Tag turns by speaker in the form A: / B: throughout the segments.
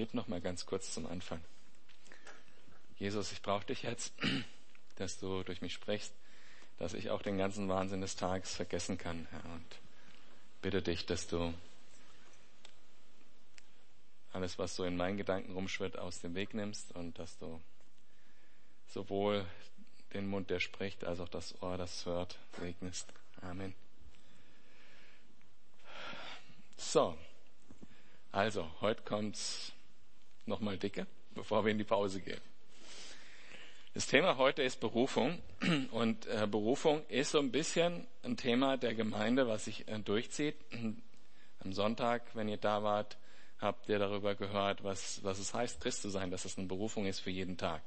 A: bete noch mal ganz kurz zum Anfang. Jesus, ich brauche dich jetzt, dass du durch mich sprichst, dass ich auch den ganzen Wahnsinn des Tages vergessen kann, Herr. Und bitte dich, dass du alles, was so in meinen Gedanken rumschwirrt, aus dem Weg nimmst und dass du sowohl den Mund, der spricht, als auch das Ohr, das hört, segnest. Amen. So, also, heute kommt's nochmal dicke, bevor wir in die Pause gehen. Das Thema heute ist Berufung und äh, Berufung ist so ein bisschen ein Thema der Gemeinde, was sich äh, durchzieht. Am Sonntag, wenn ihr da wart, habt ihr darüber gehört, was, was es heißt, Christ zu sein, dass es eine Berufung ist für jeden Tag.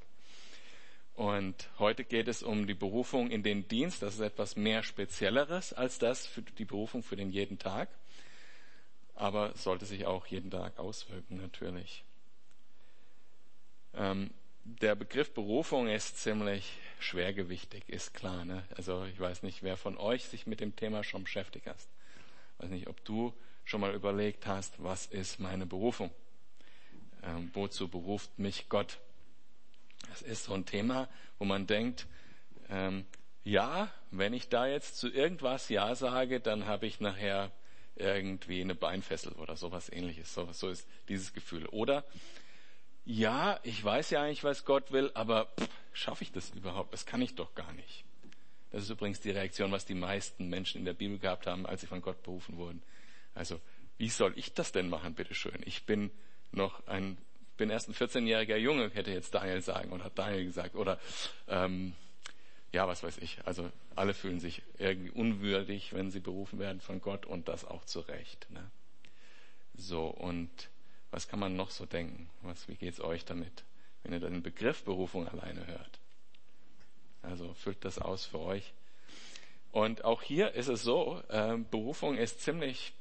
A: Und heute geht es um die Berufung in den Dienst. Das ist etwas mehr Spezielleres als das für die Berufung für den jeden Tag aber sollte sich auch jeden Tag auswirken natürlich. Ähm, der Begriff Berufung ist ziemlich schwergewichtig, ist klar. Ne? Also ich weiß nicht, wer von euch sich mit dem Thema schon beschäftigt hast. Ich weiß nicht, ob du schon mal überlegt hast, was ist meine Berufung? Ähm, wozu beruft mich Gott? Das ist so ein Thema, wo man denkt, ähm, ja, wenn ich da jetzt zu irgendwas Ja sage, dann habe ich nachher irgendwie eine Beinfessel oder sowas ähnliches. So, so ist dieses Gefühl. Oder, ja, ich weiß ja eigentlich, was Gott will, aber schaffe ich das überhaupt? Das kann ich doch gar nicht. Das ist übrigens die Reaktion, was die meisten Menschen in der Bibel gehabt haben, als sie von Gott berufen wurden. Also, wie soll ich das denn machen, bitteschön? Ich bin noch ein, bin erst ein 14-jähriger Junge, hätte jetzt Daniel sagen und hat Daniel gesagt. Oder, ähm, ja, was weiß ich. Also alle fühlen sich irgendwie unwürdig, wenn sie berufen werden von Gott und das auch zu Recht. Ne? So, und was kann man noch so denken? Was, wie geht's euch damit, wenn ihr den Begriff Berufung alleine hört? Also füllt das aus für euch. Und auch hier ist es so, äh, Berufung ist ziemlich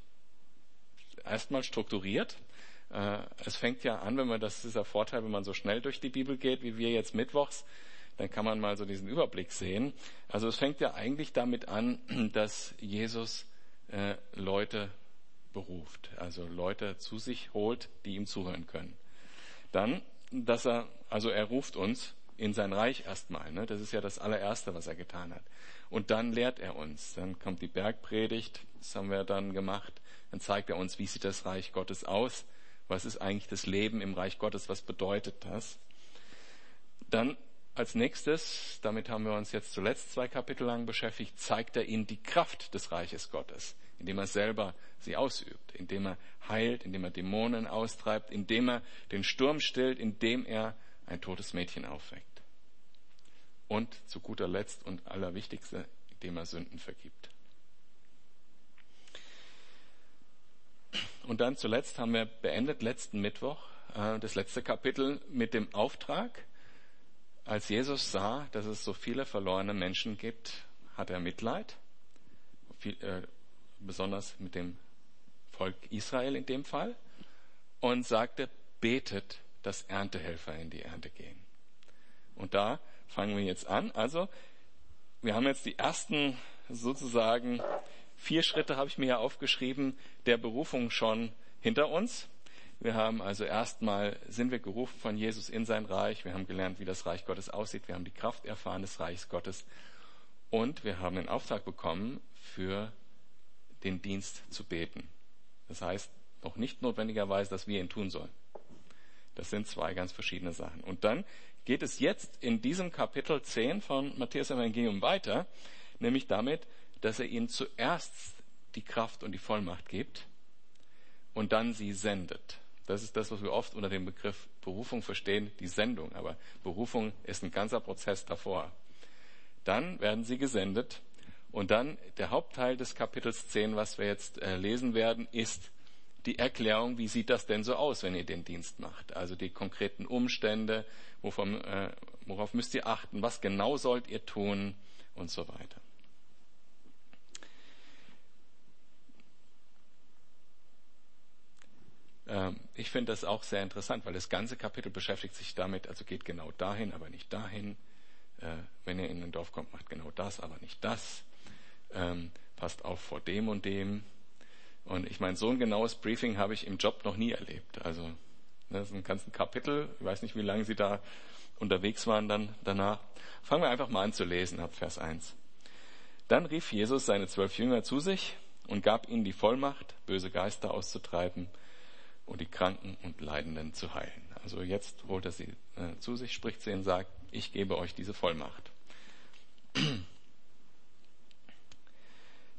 A: erstmal strukturiert. Äh, es fängt ja an, wenn man, das ist der Vorteil, wenn man so schnell durch die Bibel geht, wie wir jetzt mittwochs, dann kann man mal so diesen Überblick sehen. Also es fängt ja eigentlich damit an, dass Jesus äh, Leute beruft, also Leute zu sich holt, die ihm zuhören können. Dann, dass er, also er ruft uns in sein Reich erstmal, ne? das ist ja das allererste, was er getan hat. Und dann lehrt er uns. Dann kommt die Bergpredigt, das haben wir dann gemacht. Dann zeigt er uns, wie sieht das Reich Gottes aus? Was ist eigentlich das Leben im Reich Gottes? Was bedeutet das? Dann als nächstes, damit haben wir uns jetzt zuletzt zwei Kapitel lang beschäftigt, zeigt er ihnen die Kraft des Reiches Gottes, indem er selber sie ausübt, indem er heilt, indem er Dämonen austreibt, indem er den Sturm stillt, indem er ein totes Mädchen aufweckt. Und zu guter Letzt und allerwichtigste, indem er Sünden vergibt. Und dann zuletzt haben wir beendet letzten Mittwoch äh, das letzte Kapitel mit dem Auftrag, als Jesus sah, dass es so viele verlorene Menschen gibt, hat er Mitleid, äh, besonders mit dem Volk Israel in dem Fall, und sagte, betet, dass Erntehelfer in die Ernte gehen. Und da fangen wir jetzt an. Also, wir haben jetzt die ersten sozusagen vier Schritte, habe ich mir ja aufgeschrieben, der Berufung schon hinter uns. Wir haben also erstmal, sind wir gerufen von Jesus in sein Reich. Wir haben gelernt, wie das Reich Gottes aussieht. Wir haben die Kraft erfahren des Reichs Gottes. Und wir haben den Auftrag bekommen, für den Dienst zu beten. Das heißt, noch nicht notwendigerweise, dass wir ihn tun sollen. Das sind zwei ganz verschiedene Sachen. Und dann geht es jetzt in diesem Kapitel 10 von Matthäus Evangelium weiter, nämlich damit, dass er ihnen zuerst die Kraft und die Vollmacht gibt und dann sie sendet. Das ist das, was wir oft unter dem Begriff Berufung verstehen, die Sendung. Aber Berufung ist ein ganzer Prozess davor. Dann werden sie gesendet. Und dann der Hauptteil des Kapitels 10, was wir jetzt äh, lesen werden, ist die Erklärung, wie sieht das denn so aus, wenn ihr den Dienst macht? Also die konkreten Umstände, wovon, äh, worauf müsst ihr achten, was genau sollt ihr tun und so weiter. Ähm, ich finde das auch sehr interessant, weil das ganze Kapitel beschäftigt sich damit, also geht genau dahin, aber nicht dahin. Äh, wenn ihr in ein Dorf kommt, macht genau das, aber nicht das. Ähm, passt auf vor dem und dem. Und ich meine, so ein genaues Briefing habe ich im Job noch nie erlebt. Also Das ist ein ganzes Kapitel. Ich weiß nicht, wie lange sie da unterwegs waren dann danach. Fangen wir einfach mal an zu lesen ab Vers 1. Dann rief Jesus seine zwölf Jünger zu sich und gab ihnen die Vollmacht, böse Geister auszutreiben und die Kranken und Leidenden zu heilen. Also jetzt holt er sie äh, zu sich, spricht ihnen und sagt, ich gebe euch diese Vollmacht.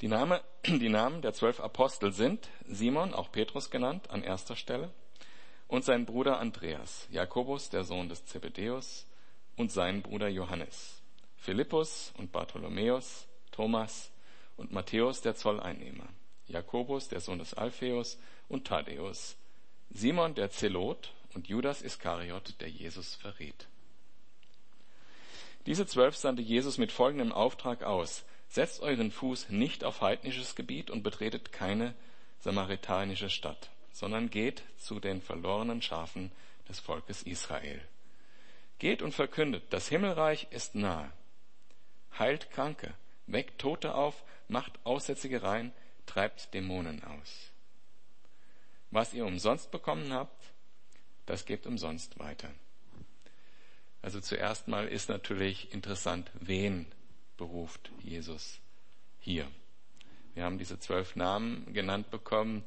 A: Die, Name, die Namen der zwölf Apostel sind Simon, auch Petrus genannt, an erster Stelle, und sein Bruder Andreas, Jakobus, der Sohn des Zebedeus, und sein Bruder Johannes, Philippus und Bartholomäus, Thomas und Matthäus, der Zolleinnehmer, Jakobus, der Sohn des Alpheus, und Thaddäus, Simon, der Zelot, und Judas Iskariot, der Jesus verriet. Diese zwölf sandte Jesus mit folgendem Auftrag aus. Setzt euren Fuß nicht auf heidnisches Gebiet und betretet keine samaritanische Stadt, sondern geht zu den verlorenen Schafen des Volkes Israel. Geht und verkündet, das Himmelreich ist nahe. Heilt Kranke, weckt Tote auf, macht Aussätzige rein, treibt Dämonen aus. Was ihr umsonst bekommen habt, das gebt umsonst weiter. Also zuerst mal ist natürlich interessant, wen beruft Jesus hier. Wir haben diese zwölf Namen genannt bekommen.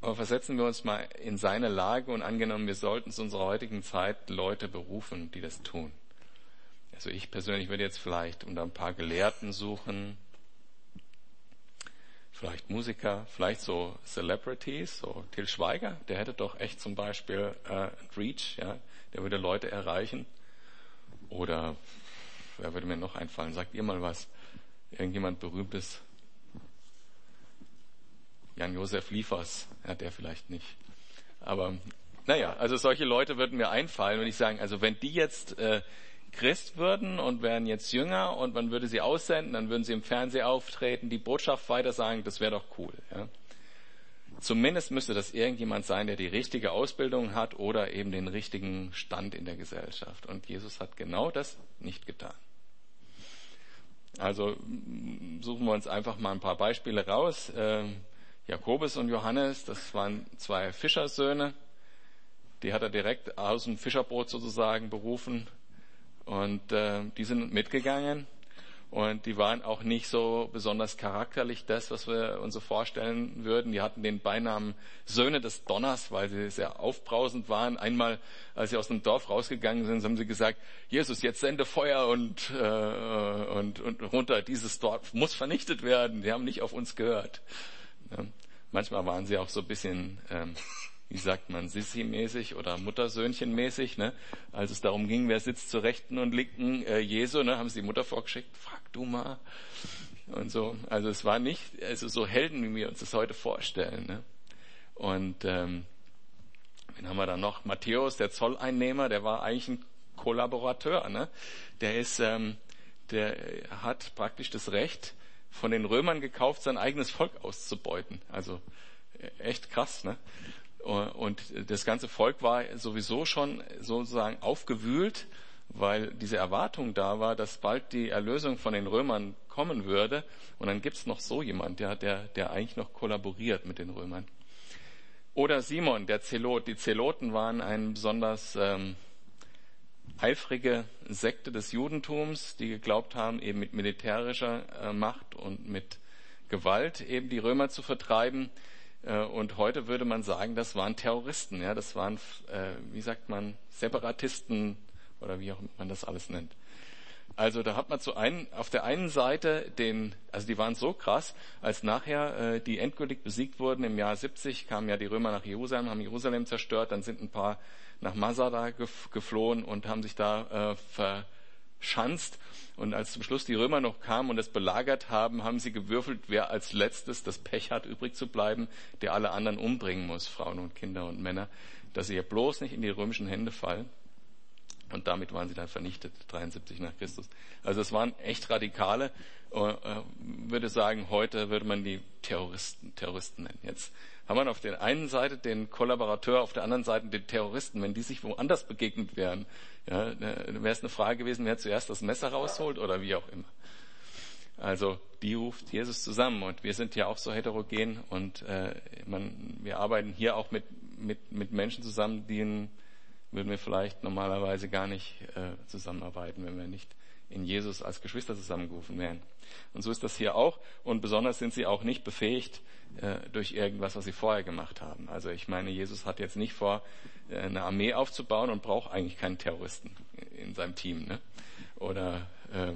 A: Aber versetzen wir uns mal in seine Lage und angenommen, wir sollten zu unserer heutigen Zeit Leute berufen, die das tun. Also ich persönlich würde jetzt vielleicht unter ein paar Gelehrten suchen, vielleicht Musiker, vielleicht so Celebrities, so Till Schweiger, der hätte doch echt zum Beispiel äh, Reach, ja, der würde Leute erreichen. Oder wer würde mir noch einfallen? Sagt ihr mal was? Irgendjemand Berühmtes? Jan-Josef Liefers, ja, der vielleicht nicht. Aber naja, also solche Leute würden mir einfallen, wenn ich sagen, also wenn die jetzt äh, Christ würden und wären jetzt jünger und man würde sie aussenden, dann würden sie im Fernsehen auftreten, die Botschaft weitersagen, das wäre doch cool. Ja. Zumindest müsste das irgendjemand sein, der die richtige Ausbildung hat oder eben den richtigen Stand in der Gesellschaft. Und Jesus hat genau das nicht getan. Also suchen wir uns einfach mal ein paar Beispiele raus. Äh, Jakobus und Johannes, das waren zwei Fischersöhne. Die hat er direkt aus dem Fischerboot sozusagen berufen und äh, die sind mitgegangen und die waren auch nicht so besonders charakterlich das, was wir uns so vorstellen würden. Die hatten den Beinamen Söhne des Donners, weil sie sehr aufbrausend waren. Einmal, als sie aus dem Dorf rausgegangen sind, haben sie gesagt, Jesus, jetzt sende Feuer und, äh, und, und runter. Dieses Dorf muss vernichtet werden. Die haben nicht auf uns gehört. Ja. Manchmal waren sie auch so ein bisschen ähm, wie sagt man, Sissi-mäßig oder Muttersöhnchen-mäßig, ne? Als es darum ging, wer sitzt zur Rechten und Linken äh, Jesu, ne? Haben sie die Mutter vorgeschickt, frag du mal. Und so. Also es war nicht, also so Helden, wie wir uns das heute vorstellen, ne? Und, ähm, wen haben wir da noch? Matthäus, der Zolleinnehmer, der war eigentlich ein Kollaborateur, ne? Der ist, ähm, der hat praktisch das Recht, von den Römern gekauft, sein eigenes Volk auszubeuten. Also äh, echt krass, ne? Und das ganze Volk war sowieso schon sozusagen aufgewühlt, weil diese Erwartung da war, dass bald die Erlösung von den Römern kommen würde. Und dann gibt's noch so jemand, der, der, der eigentlich noch kollaboriert mit den Römern. Oder Simon, der Zelot. Die Zeloten waren eine besonders ähm, eifrige Sekte des Judentums, die geglaubt haben, eben mit militärischer äh, Macht und mit Gewalt eben die Römer zu vertreiben. Äh, und heute würde man sagen, das waren Terroristen, ja, das waren, äh, wie sagt man, Separatisten oder wie auch man das alles nennt. Also da hat man zu einen, auf der einen Seite den, also die waren so krass, als nachher äh, die endgültig besiegt wurden im Jahr 70, kamen ja die Römer nach Jerusalem, haben Jerusalem zerstört, dann sind ein paar nach Masada geflohen und haben sich da äh, ver, schanzt. Und als zum Schluss die Römer noch kamen und es belagert haben, haben sie gewürfelt, wer als letztes das Pech hat, übrig zu bleiben, der alle anderen umbringen muss, Frauen und Kinder und Männer, dass sie ja bloß nicht in die römischen Hände fallen. Und damit waren sie dann vernichtet, 73 nach Christus. Also es waren echt Radikale. Äh, äh, würde sagen, heute würde man die Terroristen, Terroristen nennen. Jetzt haben wir auf der einen Seite den Kollaborateur, auf der anderen Seite den Terroristen. Wenn die sich woanders begegnet wären, ja, wäre es eine Frage gewesen, wer zuerst das Messer rausholt oder wie auch immer. Also die ruft Jesus zusammen und wir sind ja auch so heterogen und äh, man, wir arbeiten hier auch mit mit, mit Menschen zusammen, denen würden wir vielleicht normalerweise gar nicht äh, zusammenarbeiten, wenn wir nicht in Jesus als Geschwister zusammengerufen wären. Und so ist das hier auch. Und besonders sind sie auch nicht befähigt äh, durch irgendwas, was sie vorher gemacht haben. Also ich meine, Jesus hat jetzt nicht vor, äh, eine Armee aufzubauen und braucht eigentlich keinen Terroristen in seinem Team. Ne? Oder äh,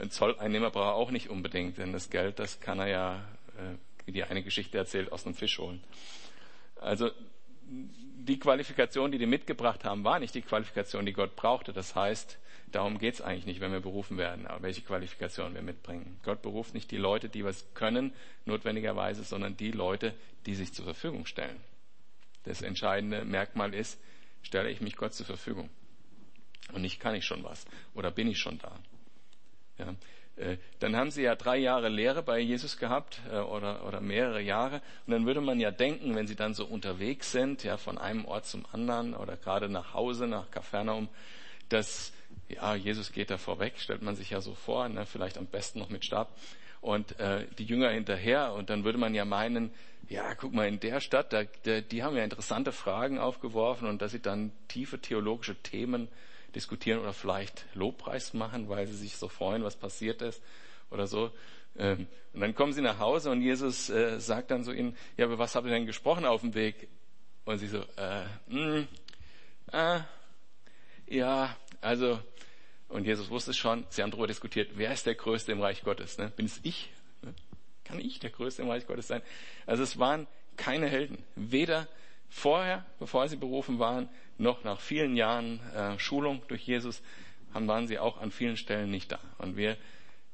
A: ein Zolleinnehmer braucht er auch nicht unbedingt, denn das Geld, das kann er ja, äh, wie die eine Geschichte erzählt, aus einem Fisch holen. Also die Qualifikation, die die mitgebracht haben, war nicht die Qualifikation, die Gott brauchte. Das heißt, darum geht es eigentlich nicht, wenn wir berufen werden, welche Qualifikation wir mitbringen. Gott beruft nicht die Leute, die was können, notwendigerweise, sondern die Leute, die sich zur Verfügung stellen. Das entscheidende Merkmal ist, stelle ich mich Gott zur Verfügung. Und nicht kann ich schon was oder bin ich schon da. Ja. Äh, dann haben sie ja drei Jahre Lehre bei Jesus gehabt äh, oder, oder mehrere Jahre. Und dann würde man ja denken, wenn sie dann so unterwegs sind, ja, von einem Ort zum anderen oder gerade nach Hause, nach Kapernaum, dass, ja, Jesus geht da vorweg, stellt man sich ja so vor, ne, vielleicht am besten noch mit Stab. Und äh, die Jünger hinterher. Und dann würde man ja meinen, ja, guck mal, in der Stadt, da, da, die haben ja interessante Fragen aufgeworfen und dass sie dann tiefe theologische Themen diskutieren oder vielleicht Lobpreis machen, weil sie sich so freuen, was passiert ist oder so. Ähm, und dann kommen sie nach Hause und Jesus äh, sagt dann so ihnen, ja, aber was habt ihr denn gesprochen auf dem Weg? Und sie so, äh, mh, äh, ja, also, und Jesus wusste es schon, sie haben darüber diskutiert, wer ist der Größte im Reich Gottes? Ne? Bin es ich? Ne? Kann ich der Größte im Reich Gottes sein? Also es waren keine Helden. Weder vorher, bevor sie berufen waren, noch nach vielen Jahren äh, Schulung durch Jesus, haben, waren sie auch an vielen Stellen nicht da. Und wir,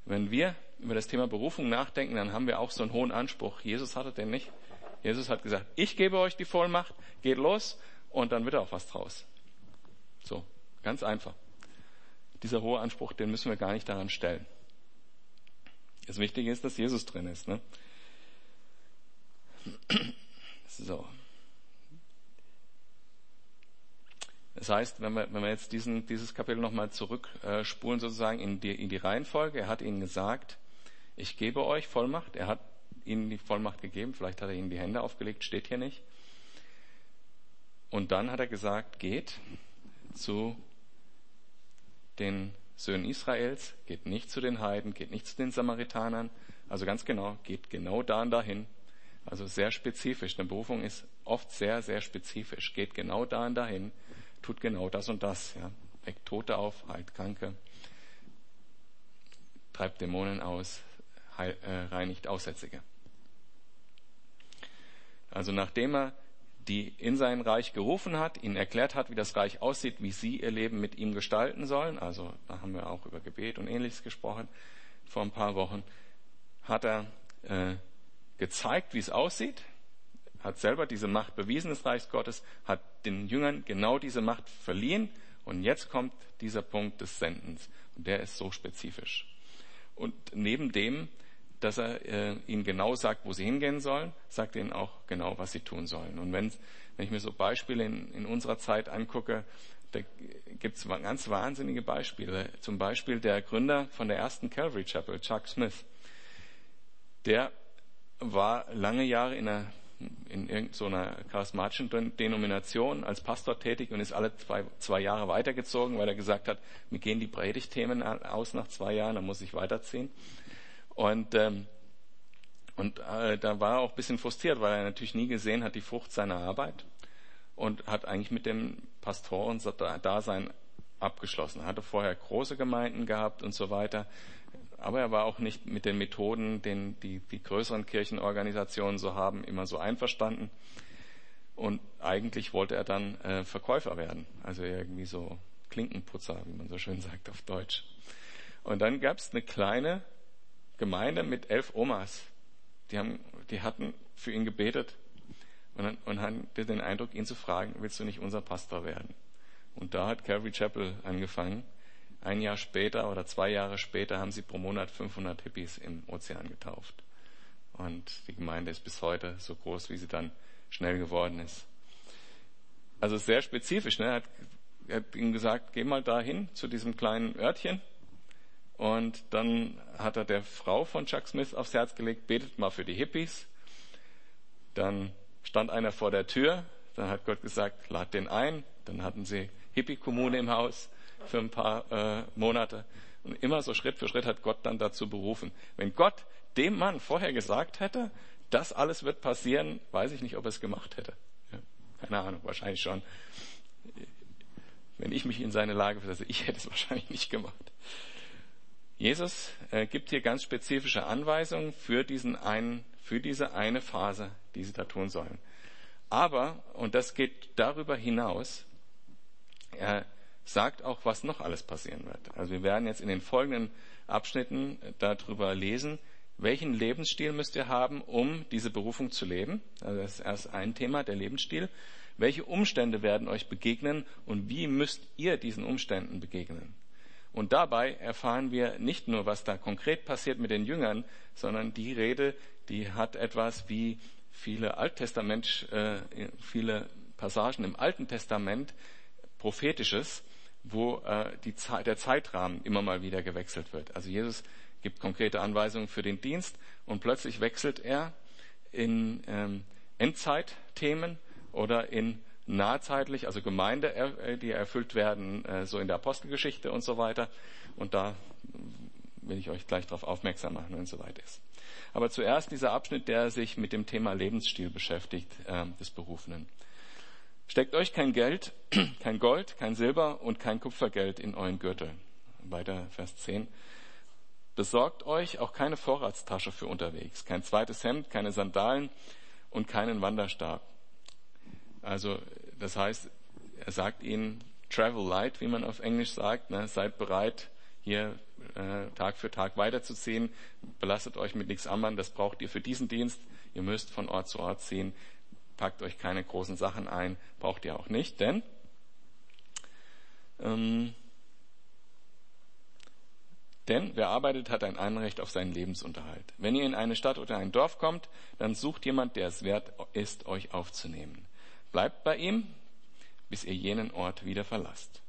A: wenn wir über das Thema Berufung nachdenken, dann haben wir auch so einen hohen Anspruch. Jesus hatte den nicht. Jesus hat gesagt, ich gebe euch die Vollmacht, geht los und dann wird auch was draus. So, ganz einfach. Dieser hohe Anspruch, den müssen wir gar nicht daran stellen. Das Wichtige ist, dass Jesus drin ist. Ne? So. Das heißt, wenn wir, wenn wir jetzt diesen, dieses Kapitel nochmal zurückspulen, sozusagen in die, in die Reihenfolge, er hat ihnen gesagt, ich gebe euch Vollmacht. Er hat ihnen die Vollmacht gegeben. Vielleicht hat er ihnen die Hände aufgelegt, steht hier nicht. Und dann hat er gesagt, geht zu den Söhnen Israels, geht nicht zu den Heiden, geht nicht zu den Samaritanern. Also ganz genau, geht genau da und dahin. Also sehr spezifisch. Eine Berufung ist oft sehr, sehr spezifisch. Geht genau da und dahin tut genau das und das. Ja. Weckt Tote auf, heilt Kranke, treibt Dämonen aus, heil, äh, reinigt Aussätzige. Also nachdem er die in sein Reich gerufen hat, ihnen erklärt hat, wie das Reich aussieht, wie sie ihr Leben mit ihm gestalten sollen, also da haben wir auch über Gebet und ähnliches gesprochen. Vor ein paar Wochen, hat er äh, gezeigt, wie es aussieht, hat selber diese Macht bewiesen des Reichs Gottes, hat den Jüngern genau diese Macht verliehen und jetzt kommt dieser Punkt des Sendens. Und der ist so spezifisch. Und neben dem, dass er äh, ihnen genau sagt, wo sie hingehen sollen, sagt ihnen auch genau, was sie tun sollen. Und wenn, wenn ich mir so Beispiele in, in unserer Zeit angucke, da gibt es ganz wahnsinnige Beispiele. Zum Beispiel der Gründer von der ersten Calvary Chapel, Chuck Smith. Der war lange Jahre in einer in irgendeiner charismatischen Denomination als Pastor tätig und ist alle zwei, zwei Jahre weitergezogen, weil er gesagt hat, mir gehen die Predigtthemen aus nach zwei Jahren, dann muss ich weiterziehen. Und, ähm, und äh, da war er auch bisschen frustriert, weil er natürlich nie gesehen hat die Frucht seiner Arbeit und hat eigentlich mit dem Pastoren-Dasein abgeschlossen. Er hatte vorher große Gemeinden gehabt und so weiter, aber er war auch nicht mit den Methoden, den die, die größeren Kirchenorganisationen so haben, immer so einverstanden. Und eigentlich wollte er dann äh, Verkäufer werden, also irgendwie so Klinkenputzer, wie man so schön sagt auf Deutsch. Und dann gab es eine kleine Gemeinde mit elf Omas. Die, haben, die hatten für ihn gebetet und, dann, und hatten den Eindruck, ihn zu fragen, willst du nicht unser Pastor werden? Und da hat Calvary Chapel angefangen ein Jahr später oder zwei Jahre später haben sie pro Monat 500 Hippies im Ozean getauft. Und die Gemeinde ist bis heute so groß, wie sie dann schnell geworden ist. Also sehr spezifisch. Ne? Er, hat, er hat ihnen gesagt, geh mal dahin zu diesem kleinen Örtchen. Und dann hat er der Frau von Chuck Smith aufs Herz gelegt, betet mal für die Hippies. Dann stand einer vor der Tür Dann hat Gott gesagt, lad den ein. Dann hatten sie Hippie-Kommune im Haus für ein paar äh, Monate. Und immer so Schritt für Schritt hat Gott dann dazu berufen. Wenn Gott dem Mann vorher gesagt hätte, das alles wird passieren, weiß ich nicht, ob er es gemacht hätte. Ja, keine Ahnung, wahrscheinlich schon. Wenn ich mich in seine Lage versetze, ich hätte es wahrscheinlich nicht gemacht. Jesus äh, gibt hier ganz spezifische Anweisungen für diesen einen, für diese eine Phase, die sie da tun sollen. Aber, und das geht darüber hinaus, er sagt auch, was noch alles passieren wird. Also wir werden jetzt in den folgenden Abschnitten darüber lesen, welchen Lebensstil müsst ihr haben, um diese Berufung zu leben. Also das ist erst ein Thema, der Lebensstil. Welche Umstände werden euch begegnen und wie müsst ihr diesen Umständen begegnen? Und dabei erfahren wir nicht nur, was da konkret passiert mit den Jüngern, sondern die Rede, die hat etwas wie viele Alttestament, äh, viele Passagen im Alten Testament prophetisches, wo äh, die, der Zeitrahmen immer mal wieder gewechselt wird. Also Jesus gibt konkrete Anweisungen für den Dienst und plötzlich wechselt er in ähm, Endzeitthemen oder in nahzeitlich, also Gemeinde, die erfüllt werden, äh, so in der Apostelgeschichte und so weiter. Und da will ich euch gleich darauf aufmerksam machen, wenn es soweit ist. Aber zuerst dieser Abschnitt, der sich mit dem Thema Lebensstil beschäftigt, äh, des Berufenen. Steckt euch kein Geld, kein Gold, kein Silber und kein Kupfergeld in euren Gürtel. Weiter Vers 10. Besorgt euch auch keine Vorratstasche für unterwegs, kein zweites Hemd, keine Sandalen und keinen Wanderstab. Also das heißt, er sagt ihnen, travel light, wie man auf Englisch sagt, ne, seid bereit, hier äh, Tag für Tag weiterzuziehen, belastet euch mit nichts anderem, das braucht ihr für diesen Dienst, ihr müsst von Ort zu Ort ziehen, packt euch keine großen Sachen ein, braucht ihr auch nicht, denn ähm, denn wer arbeitet, hat ein Anrecht auf seinen Lebensunterhalt. Wenn ihr in eine Stadt oder ein Dorf kommt, dann sucht jemand, der es wert ist, euch aufzunehmen. Bleibt bei ihm, bis ihr jenen Ort wieder verlasst.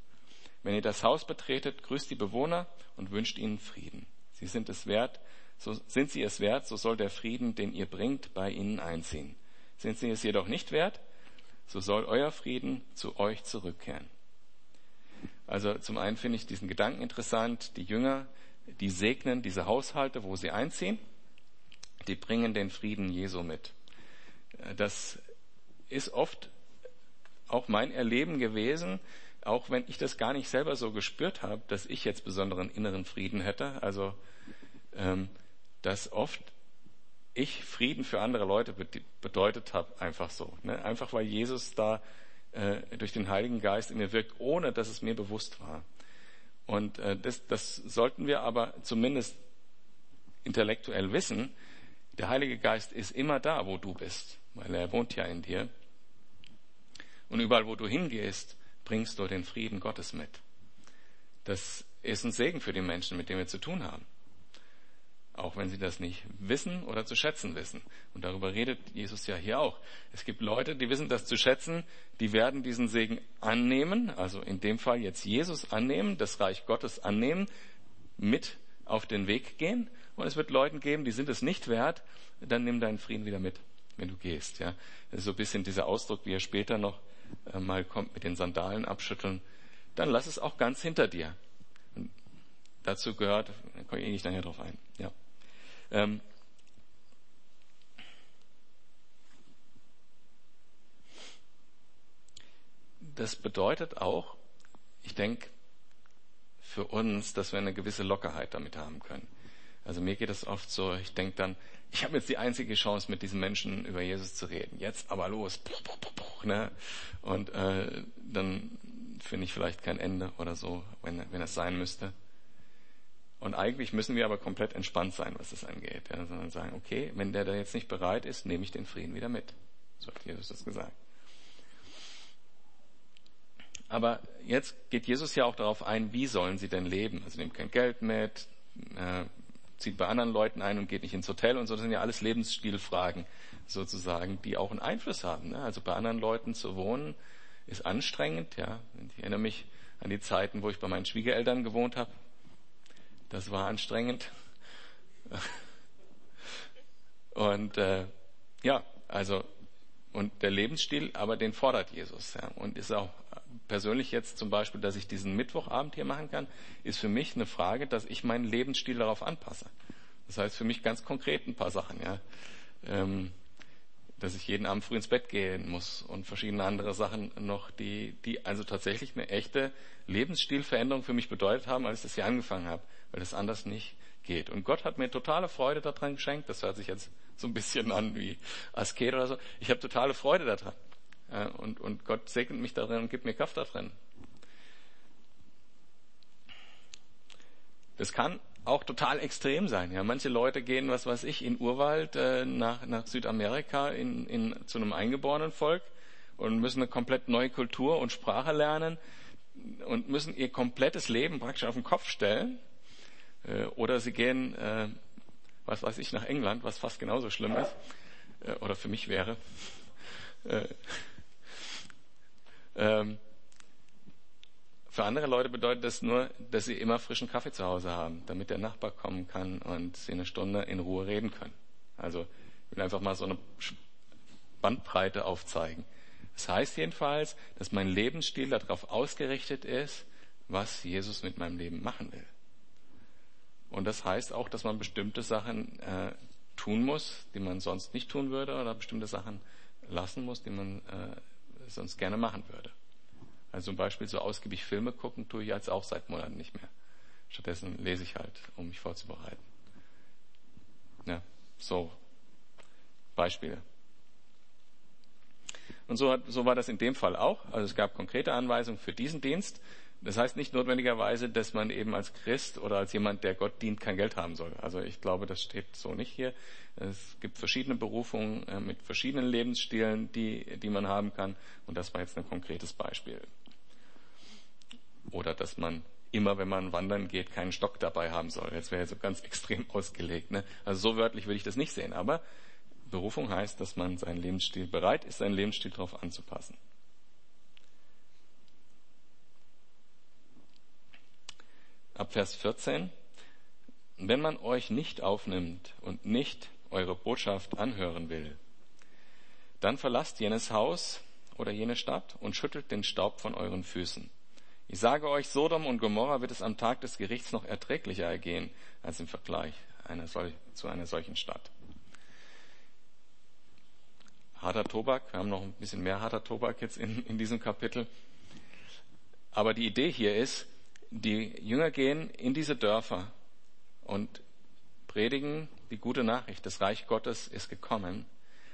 A: Wenn ihr das Haus betretet, grüßt die Bewohner und wünscht ihnen Frieden. Sie sind es wert, so sind sie es wert, so soll der Frieden, den ihr bringt, bei ihnen einziehen. Sind sie es jedoch nicht wert, so soll euer Frieden zu euch zurückkehren. Also zum einen finde ich diesen Gedanken interessant, die Jünger, die segnen diese Haushalte, wo sie einziehen, die bringen den Frieden Jesu mit. Das ist oft auch mein Erleben gewesen, auch wenn ich das gar nicht selber so gespürt habe, dass ich jetzt besonderen inneren Frieden hätte. Also, ähm, dass oft ich Frieden für andere Leute bedeutet habe, einfach so. Ne? Einfach weil Jesus da äh, durch den Heiligen Geist in mir wirkt, ohne dass es mir bewusst war. Und äh, das, das sollten wir aber zumindest intellektuell wissen. Der Heilige Geist ist immer da, wo du bist, weil er wohnt ja in dir. Und überall, wo du hingehst, bringst du den Frieden Gottes mit. Das ist ein Segen für die Menschen, mit denen wir zu tun haben auch wenn sie das nicht wissen oder zu schätzen wissen. Und darüber redet Jesus ja hier auch. Es gibt Leute, die wissen das zu schätzen, die werden diesen Segen annehmen, also in dem Fall jetzt Jesus annehmen, das Reich Gottes annehmen, mit auf den Weg gehen. Und es wird Leuten geben, die sind es nicht wert, dann nimm deinen Frieden wieder mit, wenn du gehst. Ja, das ist so ein bisschen dieser Ausdruck, wie er später noch mal kommt mit den Sandalen abschütteln. Dann lass es auch ganz hinter dir. Und dazu gehört, da komme ich eh nicht nachher drauf ein. Ja. Ähm, das bedeutet auch, ich denke, für uns, dass wir eine gewisse Lockerheit damit haben können. Also mir geht es oft so, ich denke dann, ich habe jetzt die einzige Chance, mit diesen Menschen über Jesus zu reden. Jetzt aber los. Ne? Und äh, dann finde ich vielleicht kein Ende oder so, wenn, wenn es sein müsste. Und eigentlich müssen wir aber komplett entspannt sein, was das angeht. Ja, sondern sagen, okay, wenn der da jetzt nicht bereit ist, nehme ich den Frieden wieder mit. So hat Jesus das gesagt. Aber jetzt geht Jesus ja auch darauf ein, wie sollen sie denn leben? Also nehmt kein Geld mit, äh, zieht bei anderen Leuten ein und geht nicht ins Hotel und so. Das sind ja alles Lebensstilfragen sozusagen, die auch einen Einfluss haben. Ne? Also bei anderen Leuten zu wohnen ist anstrengend. Ja, ich erinnere mich an die Zeiten, wo ich bei meinen Schwiegereltern gewohnt habe. Das war anstrengend. Und äh, ja, also Und der Lebensstil, aber den fordert Jesus. Ja. Und ist auch persönlich jetzt zum Beispiel, dass ich diesen Mittwochabend hier machen kann, ist für mich eine Frage, dass ich meinen Lebensstil darauf anpasse. Das heißt für mich ganz konkret ein paar Sachen. Ja. Ähm, dass ich jeden Abend früh ins Bett gehen muss und verschiedene andere Sachen noch, die, die also tatsächlich eine echte Lebensstilveränderung für mich bedeutet haben, als ich das hier angefangen habe, weil das anders nicht geht. Und Gott hat mir totale Freude daran geschenkt. Das hört sich jetzt so ein bisschen an wie Asket oder so. Ich habe totale Freude daran. Und, und Gott segnet mich darin und gibt mir Kraft darin. Das kann auch total extrem sein. Ja, manche Leute gehen, was weiß ich, in Urwald äh, nach, nach Südamerika in, in, zu einem eingeborenen Volk und müssen eine komplett neue Kultur und Sprache lernen und müssen ihr komplettes Leben praktisch auf den Kopf stellen. Äh, oder sie gehen, äh, was weiß ich, nach England, was fast genauso schlimm ist, äh, oder für mich wäre. Äh, ähm, für andere Leute bedeutet das nur, dass sie immer frischen Kaffee zu Hause haben, damit der Nachbar kommen kann und sie eine Stunde in Ruhe reden können. Also ich will einfach mal so eine Bandbreite aufzeigen. Das heißt jedenfalls, dass mein Lebensstil darauf ausgerichtet ist, was Jesus mit meinem Leben machen will. Und das heißt auch, dass man bestimmte Sachen äh, tun muss, die man sonst nicht tun würde, oder bestimmte Sachen lassen muss, die man äh, sonst gerne machen würde. Also zum Beispiel so ausgiebig Filme gucken tue ich jetzt auch seit Monaten nicht mehr. Stattdessen lese ich halt, um mich vorzubereiten. Ja, so Beispiele. Und so, so war das in dem Fall auch. Also es gab konkrete Anweisungen für diesen Dienst. Das heißt nicht notwendigerweise, dass man eben als Christ oder als jemand, der Gott dient, kein Geld haben soll. Also ich glaube, das steht so nicht hier. Es gibt verschiedene Berufungen äh, mit verschiedenen Lebensstilen, die, die man haben kann. Und das war jetzt ein konkretes Beispiel. Oder dass man immer, wenn man wandern geht, keinen Stock dabei haben soll. Jetzt wäre so ganz extrem ausgelegt. Ne? Also so wörtlich würde ich das nicht sehen. Aber Berufung heißt, dass man seinen Lebensstil bereit ist, seinen Lebensstil darauf anzupassen. Ab Vers 14. Wenn man euch nicht aufnimmt und nicht eure Botschaft anhören will, dann verlasst jenes Haus oder jene Stadt und schüttelt den Staub von euren Füßen. Ich sage euch, Sodom und Gomorra wird es am Tag des Gerichts noch erträglicher ergehen als im Vergleich einer zu einer solchen Stadt. Harter Tobak, wir haben noch ein bisschen mehr harter Tobak jetzt in, in diesem Kapitel. Aber die Idee hier ist, die Jünger gehen in diese Dörfer und predigen die gute Nachricht, das Reich Gottes ist gekommen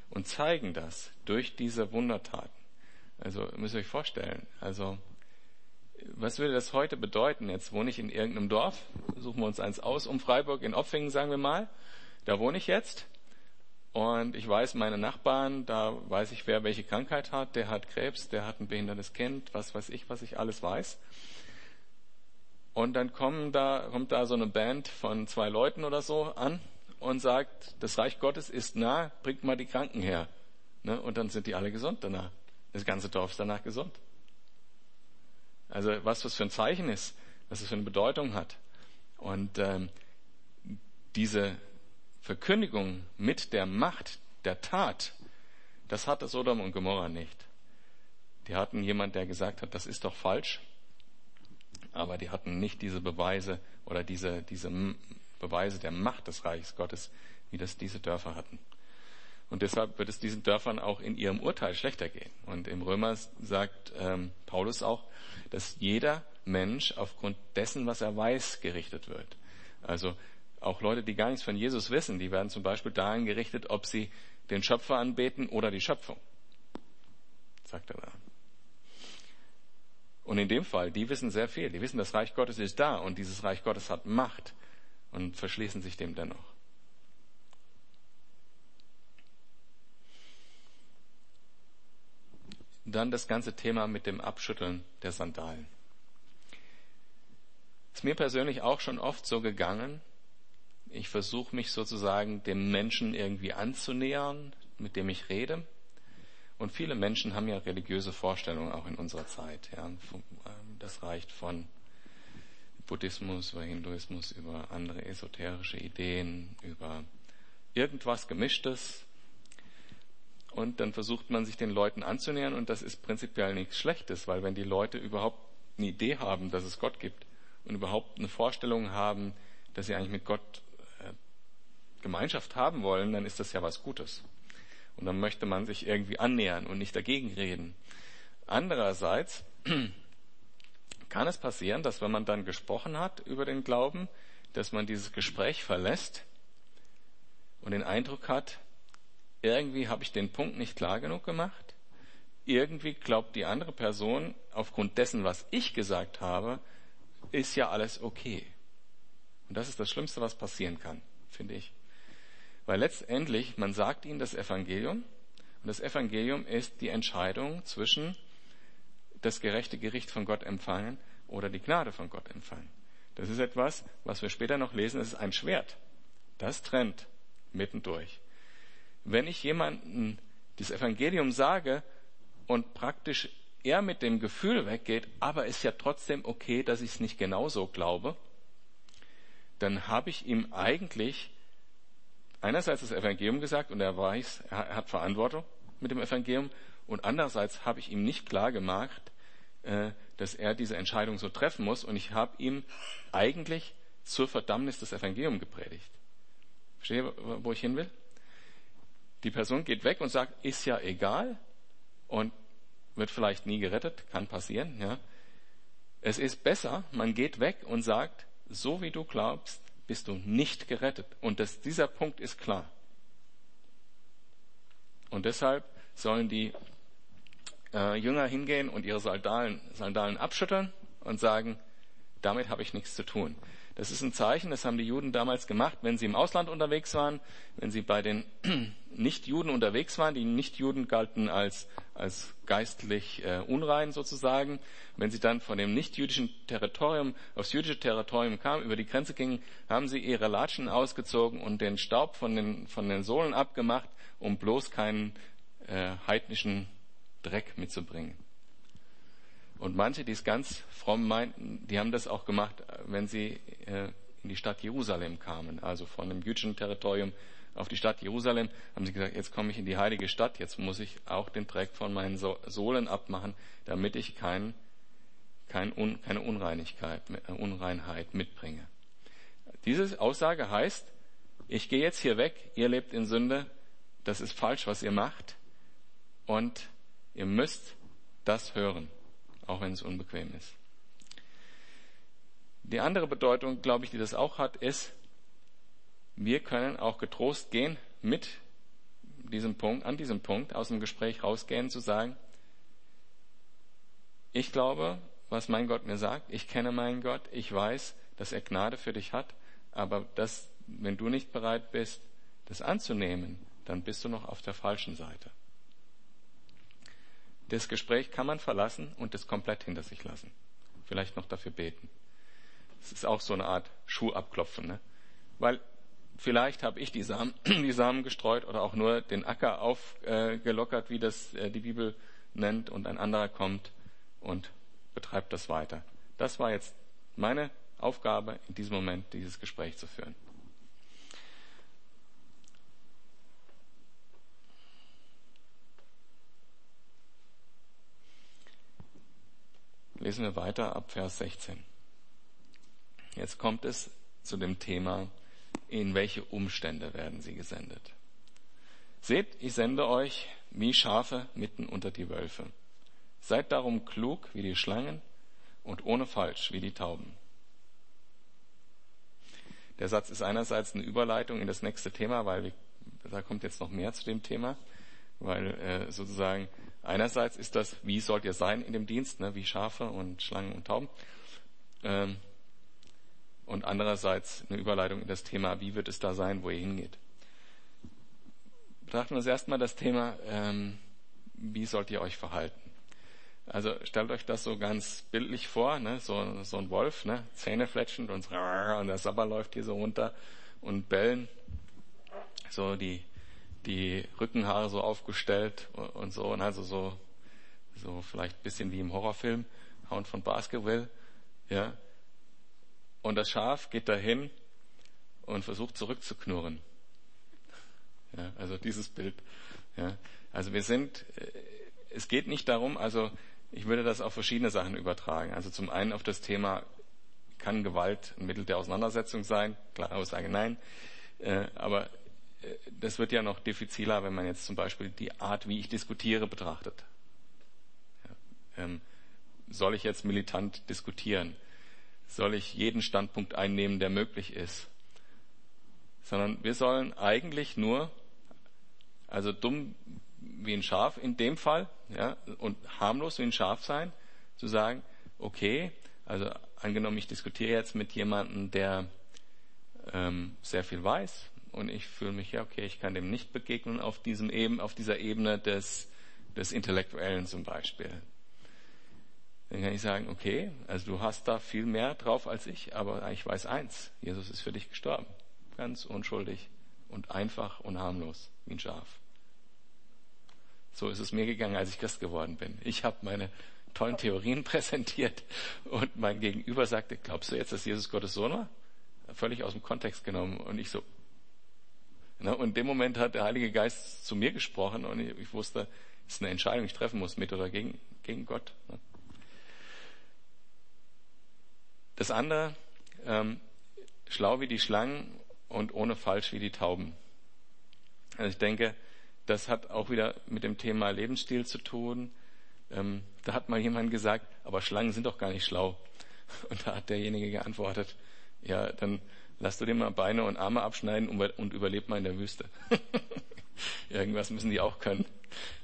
A: und zeigen das durch diese Wundertaten. Also müsst ihr euch vorstellen, also was würde das heute bedeuten? Jetzt wohne ich in irgendeinem Dorf, suchen wir uns eins aus, um Freiburg in Opfingen, sagen wir mal. Da wohne ich jetzt. Und ich weiß, meine Nachbarn, da weiß ich, wer welche Krankheit hat. Der hat Krebs, der hat ein behindertes Kind, was weiß ich, was ich alles weiß. Und dann kommen da, kommt da so eine Band von zwei Leuten oder so an und sagt, das Reich Gottes ist nah, bringt mal die Kranken her. Ne? Und dann sind die alle gesund danach. Das ganze Dorf ist danach gesund. Also was das für ein Zeichen ist, was das für eine Bedeutung hat. Und ähm, diese Verkündigung mit der Macht der Tat, das hatte Sodom und Gomorra nicht. Die hatten jemand, der gesagt hat, das ist doch falsch, aber die hatten nicht diese Beweise oder diese, diese Beweise der Macht des Reiches Gottes, wie das diese Dörfer hatten. Und deshalb wird es diesen Dörfern auch in ihrem Urteil schlechter gehen. Und im Römer sagt ähm, Paulus auch, dass jeder Mensch aufgrund dessen, was er weiß, gerichtet wird. Also auch Leute, die gar nichts von Jesus wissen, die werden zum Beispiel dahin gerichtet, ob sie den Schöpfer anbeten oder die Schöpfung. Sagt er da. Und in dem Fall, die wissen sehr viel. Die wissen, das Reich Gottes ist da und dieses Reich Gottes hat Macht und verschließen sich dem dennoch. Dann das ganze Thema mit dem Abschütteln der Sandalen. Ist mir persönlich auch schon oft so gegangen. Ich versuche mich sozusagen dem Menschen irgendwie anzunähern, mit dem ich rede. Und viele Menschen haben ja religiöse Vorstellungen auch in unserer Zeit. Ja. Ähm, das reicht von Buddhismus über Hinduismus, über andere esoterische Ideen, über irgendwas Gemischtes. und dann versucht man sich den Leuten anzunähern und das ist prinzipiell nichts Schlechtes, weil wenn die Leute überhaupt eine Idee haben, dass es Gott gibt und überhaupt eine Vorstellung haben, dass sie eigentlich mit Gott äh, Gemeinschaft haben wollen, dann ist das ja was Gutes. Und dann möchte man sich irgendwie annähern und nicht dagegen reden. Andererseits kann es passieren, dass wenn man dann gesprochen hat über den Glauben, dass man dieses Gespräch verlässt und den Eindruck hat, irgendwie habe ich den Punkt nicht klar genug gemacht. Irgendwie glaubt die andere Person, aufgrund dessen, was ich gesagt habe, ist ja alles okay. Und das ist das Schlimmste, was passieren kann, finde ich. Weil letztendlich, man sagt ihnen das Evangelium, und das Evangelium ist die Entscheidung zwischen das gerechte Gericht von Gott empfangen oder die Gnade von Gott empfangen. Das ist etwas, was wir später noch lesen, das ist ein Schwert. Das trennt mittendurch. Wenn ich jemanden das Evangelium sage und praktisch er mit dem Gefühl weggeht, aber ist ja trotzdem okay, dass ich es nicht genauso glaube, dann habe ich ihm eigentlich einerseits das Evangelium gesagt und er weiß, er hat Verantwortung mit dem Evangelium und andererseits habe ich ihm nicht klar gemacht, äh, dass er diese Entscheidung so treffen muss und ich habe ihm eigentlich zur Verdammnis das Evangelium gepredigt. Verstehe, wo ich hin will? Die Person geht weg und sagt, ist ja egal und wird vielleicht nie gerettet, kann passieren, ja. Es ist besser, man geht weg und sagt, so wie du glaubst, bist du nicht gerettet. Und das, dieser Punkt ist klar. Und deshalb sollen die äh, Jünger hingehen und ihre Sandalen, Sandalen abschütteln und sagen, damit habe ich nichts zu tun. Das ist ein Zeichen, das haben die Juden damals gemacht, wenn sie im Ausland unterwegs waren, wenn sie bei den Nichtjuden unterwegs waren. Die Nichtjuden galten als, als geistlich äh, unrein sozusagen. Wenn sie dann von dem nichtjüdischen Territorium aufs jüdische Territorium kamen, über die Grenze gingen, haben sie ihre Latschen ausgezogen und den Staub von den, von den Sohlen abgemacht, um bloß keinen äh, heidnischen Dreck mitzubringen. Und manche, die es ganz fromm meinten, die haben das auch gemacht, wenn sie äh, in die Stadt Jerusalem kamen, also von dem jüdischen Territorium auf die Stadt Jerusalem, haben sie gesagt, jetzt komme ich in die heilige Stadt, jetzt muss ich auch den Dreck von meinen Sohlen abmachen, damit ich kein, kein keine Unreinigkeit, äh, Unreinheit mitbringe. Diese Aussage heißt, ich gehe jetzt hier weg, ihr lebt in Sünde, das ist falsch, was ihr macht, und ihr müsst das hören auch wenn es unbequem ist. Die andere Bedeutung, glaube ich, die das auch hat, ist, wir können auch getrost gehen mit diesem Punkt, an diesem Punkt aus dem Gespräch rausgehen, zu sagen, ich glaube, was mein Gott mir sagt, ich kenne meinen Gott, ich weiß, dass er Gnade für dich hat, aber das, wenn du nicht bereit bist, das anzunehmen, dann bist du noch auf der falschen Seite. Das Gespräch kann man verlassen und es komplett hinter sich lassen. Vielleicht noch dafür beten. Es ist auch so eine Art Schuh abklopfen, ne? Weil vielleicht habe ich die Samen, die Samen gestreut oder auch nur den Acker aufgelockert, wie das äh, die Bibel nennt, und ein anderer kommt und betreibt das weiter. Das war jetzt meine Aufgabe, in diesem Moment dieses Gespräch zu führen. Lesen wir weiter ab Vers 16. Jetzt kommt es zu dem Thema, in welche Umstände werden sie gesendet. Seht, ich sende euch wie Schafe mitten unter die Wölfe. Seid darum klug wie die Schlangen und ohne falsch wie die Tauben. Der Satz ist einerseits eine Überleitung in das nächste Thema, weil wir, da kommt jetzt noch mehr zu dem Thema, weil äh, sozusagen Einerseits ist das, wie sollt ihr sein in dem Dienst, ne, wie Schafe und Schlangen und Tauben. Ähm, und andererseits eine Überleitung in das Thema, wie wird es da sein, wo ihr hingeht. Betrachten wir uns erstmal das Thema, ähm, wie sollt ihr euch verhalten. Also stellt euch das so ganz bildlich vor, ne? so, so ein Wolf, ne? Zähne fletschend und, und der Sabber läuft hier so runter und bellen. So die die Rückenhaare so aufgestellt und so und also so, so vielleicht bisschen wie im Horrorfilm, Hound von Basketball, ja. Und das Schaf geht dahin und versucht zurückzuknurren. Ja, also dieses Bild. Ja. Also wir sind, äh, es geht nicht darum, also ich würde das auf verschiedene Sachen übertragen. Also zum einen auf das Thema, kann Gewalt ein Mittel der Auseinandersetzung sein? Klare Aussage nein. Äh, aber das wird ja noch diffiziler, wenn man jetzt zum Beispiel die Art, wie ich diskutiere, betrachtet. Ja, ähm, soll ich jetzt militant diskutieren? Soll ich jeden Standpunkt einnehmen, der möglich ist? Sondern wir sollen eigentlich nur, also dumm wie ein Schaf in dem Fall, ja, und harmlos wie ein Schaf sein, zu sagen, okay, also angenommen, ich diskutiere jetzt mit jemandem, der ähm, sehr viel weiß, und ich fühle mich, ja, okay, ich kann dem nicht begegnen auf diesem eben, auf dieser Ebene des, des Intellektuellen zum Beispiel. Dann kann ich sagen, okay, also du hast da viel mehr drauf als ich, aber ich weiß eins, Jesus ist für dich gestorben. Ganz unschuldig und einfach und harmlos, wie ein Schaf. So ist es mir gegangen, als ich Christ geworden bin. Ich habe meine tollen Theorien präsentiert und mein Gegenüber sagte, glaubst du jetzt, dass Jesus Gottes Sohn war? Völlig aus dem Kontext genommen. Und ich so, und in dem Moment hat der Heilige Geist zu mir gesprochen und ich, wusste, es ist eine Entscheidung, die ich treffen muss, mit oder gegen, gegen Gott. Das andere, ähm, schlau wie die Schlangen und ohne falsch wie die Tauben. Also ich denke, das hat auch wieder mit dem Thema Lebensstil zu tun. Ähm, da hat mal jemand gesagt, aber Schlangen sind doch gar nicht schlau. Und da hat derjenige geantwortet, ja, dann lass du dir mal Beine und Arme abschneiden und überleb mal in der Wüste. Irgendwas müssen die auch können.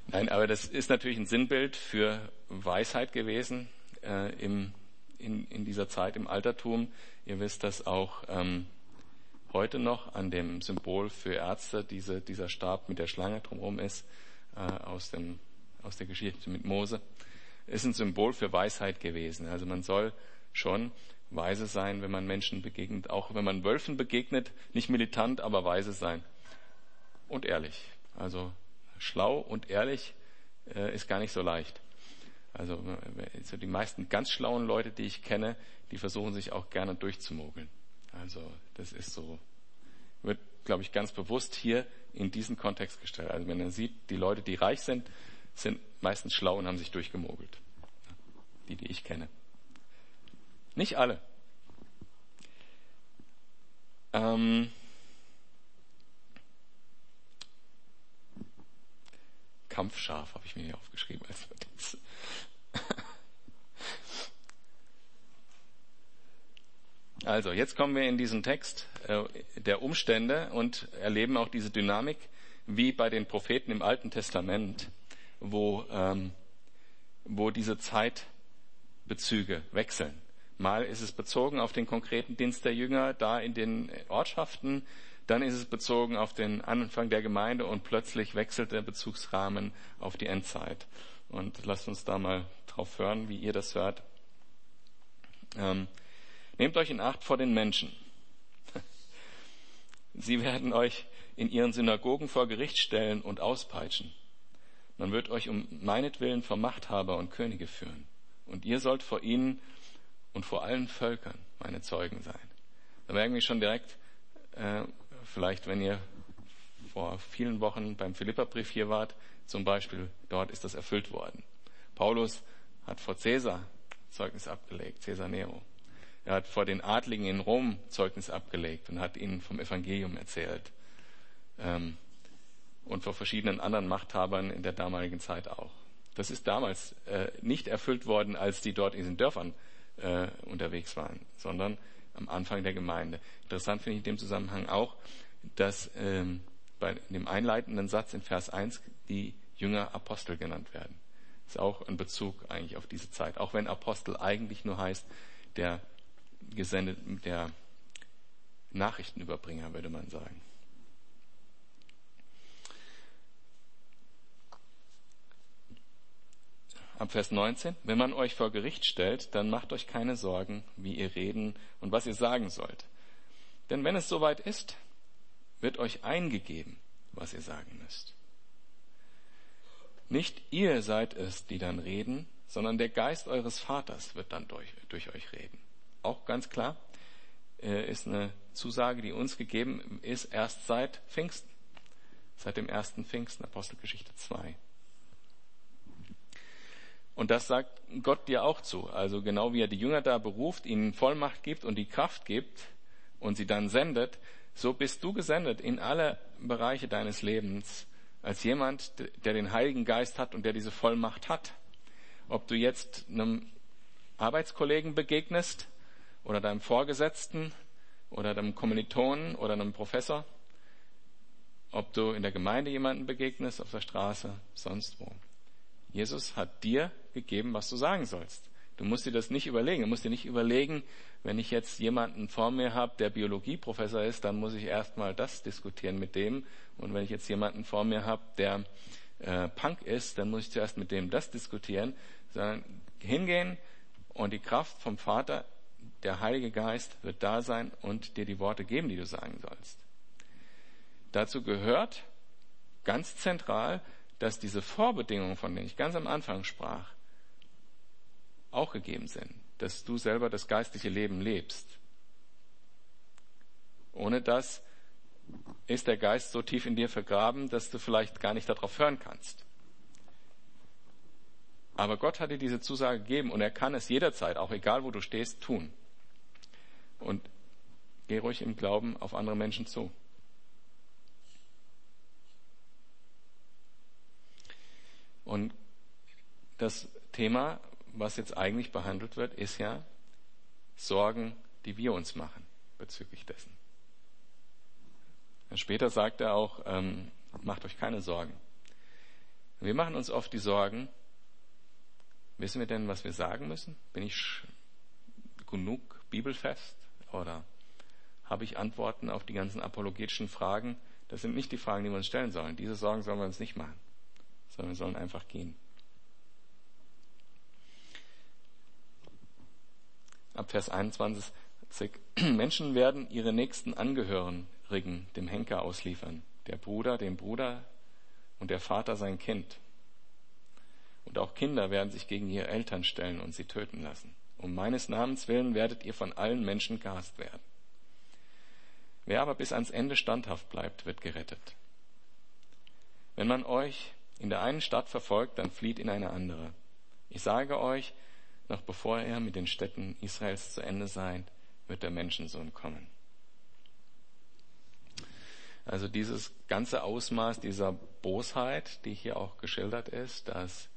A: Nein, aber das ist natürlich ein Sinnbild für Weisheit gewesen äh, im in, in dieser Zeit im Altertum. Ihr wisst, dass auch ähm, heute noch an dem Symbol für Ärzte diese, dieser Stab mit der Schlange drumherum ist, äh, aus, dem, aus der Geschichte mit Mose, ist ein Symbol für Weisheit gewesen. Also man soll schon weise sein, wenn man Menschen begegnet, auch wenn man Wölfen begegnet, nicht militant, aber weise sein. Und ehrlich. Also schlau und ehrlich äh, ist gar nicht so leicht. Also, also die meisten ganz schlauen Leute, die ich kenne, die versuchen sich auch gerne durchzumogeln. Also das ist so, wird, glaube ich, ganz bewusst hier in diesen Kontext gestellt. Also wenn man sieht, die Leute, die reich sind, sind meistens schlau und haben sich durchgemogelt. Die, die ich kenne. Nicht alle. Ähm, Kampfschaf habe ich mir hier aufgeschrieben als Notiz. Also, jetzt kommen wir in diesen Text äh, der Umstände und erleben auch diese Dynamik wie bei den Propheten im Alten Testament, wo, ähm, wo diese Zeitbezüge wechseln. Mal ist es bezogen auf den konkreten Dienst der Jünger da in den Ortschaften, dann ist es bezogen auf den Anfang der Gemeinde und plötzlich wechselt der Bezugsrahmen auf die Endzeit. Und lasst uns da mal drauf hören, wie ihr das hört. Ähm, nehmt euch in Acht vor den Menschen. Sie werden euch in ihren Synagogen vor Gericht stellen und auspeitschen. Man wird euch um meinetwillen vor Machthaber und Könige führen. Und ihr sollt vor ihnen und vor allen Völkern meine Zeugen sein. Da merken wir schon direkt, äh, vielleicht wenn ihr vor vielen Wochen beim Philipperbrief hier wart, zum Beispiel, dort ist das erfüllt worden. Paulus hat vor Caesar Zeugnis abgelegt, Caesar Nero. Er hat vor den Adligen in Rom Zeugnis abgelegt und hat ihnen vom Evangelium erzählt. Ähm, und vor verschiedenen anderen Machthabern in der damaligen Zeit auch. Das ist damals äh, nicht erfüllt worden, als die dort in den Dörfern äh, unterwegs waren, sondern am Anfang der Gemeinde. Interessant finde ich in dem Zusammenhang auch, dass ähm, bei dem einleitenden Satz in Vers 1 die Jünger Apostel genannt werden. Das ist auch ein Bezug eigentlich auf diese Zeit. Auch wenn Apostel eigentlich nur heißt, der gesendet, der Nachrichtenüberbringer, würde man sagen. Ab Vers 19, wenn man euch vor Gericht stellt, dann macht euch keine Sorgen, wie ihr reden und was ihr sagen sollt. Denn wenn es soweit ist, wird euch eingegeben, was ihr sagen müsst. Nicht ihr seid es, die dann reden, sondern der Geist eures Vaters wird dann durch, durch euch reden. Auch ganz klar, äh, ist eine Zusage, die uns gegeben ist erst seit Pfingsten. seit dem ersten Pfingsten, Apostelgeschichte 2. Und das sagt Gott dir auch zu. Also genau wie er die Jünger da beruft, ihnen Vollmacht gibt und die Kraft gibt und sie dann sendet, so bist du gesendet in alle Bereiche deines Lebens als jemand, der den Heiligen Geist hat und der diese Vollmacht hat. Ob du jetzt einem Arbeitskollegen begegnest oder deinem Vorgesetzten oder deinem Kommilitonen oder einem Professor, ob du in der Gemeinde jemanden begegnest, auf der Straße, sonst wo. Jesus hat dir gegeben, was du sagen sollst. Du musst dir das nicht überlegen. Du musst dir nicht überlegen, wenn ich jetzt jemanden vor mir habe, der Biologieprofessor ist, dann muss ich erstmal das diskutieren mit dem. Und wenn ich jetzt jemanden vor mir habe, der äh, Punk ist, dann muss ich zuerst mit dem das diskutieren. Sondern hingehen und die Kraft vom Vater, der Heilige Geist, wird da sein und dir die Worte geben, die du sagen sollst. Dazu gehört ganz zentral, dass diese Vorbedingungen, von denen ich ganz am Anfang sprach, auch gegeben sind, dass du selber das geistliche Leben lebst. Ohne das ist der Geist so tief in dir vergraben, dass du vielleicht gar nicht darauf hören kannst. Aber Gott hat dir diese Zusage gegeben und er kann es jederzeit, auch egal wo du stehst, tun. Und geh ruhig im Glauben auf andere Menschen zu. Und das Thema was jetzt eigentlich behandelt wird, ist ja Sorgen, die wir uns machen bezüglich dessen. Später sagt er auch, ähm, macht euch keine Sorgen. Wir machen uns oft die Sorgen, wissen wir denn, was wir sagen müssen? Bin ich genug bibelfest oder habe ich Antworten auf die ganzen apologetischen Fragen? Das sind nicht die Fragen, die wir uns stellen sollen. Diese Sorgen sollen wir uns nicht machen, sondern wir sollen einfach gehen. ab Vers 21, Menschen werden ihre nächsten Angehörigen dem Henker ausliefern, der Bruder dem Bruder und der Vater sein Kind. Und auch Kinder werden sich gegen ihre Eltern stellen und sie töten lassen. Um meines Namens willen werdet ihr von allen Menschen gehasst werden. Wer aber bis ans Ende standhaft bleibt, wird gerettet. Wenn man euch in der einen Stadt verfolgt, dann flieht in eine andere. Ich sage euch, noch bevor er mit den Städten Israels zu Ende sei, wird der Menschensohn kommen. Also dieses ganze Ausmaß dieser Bosheit, die hier auch geschildert ist, dass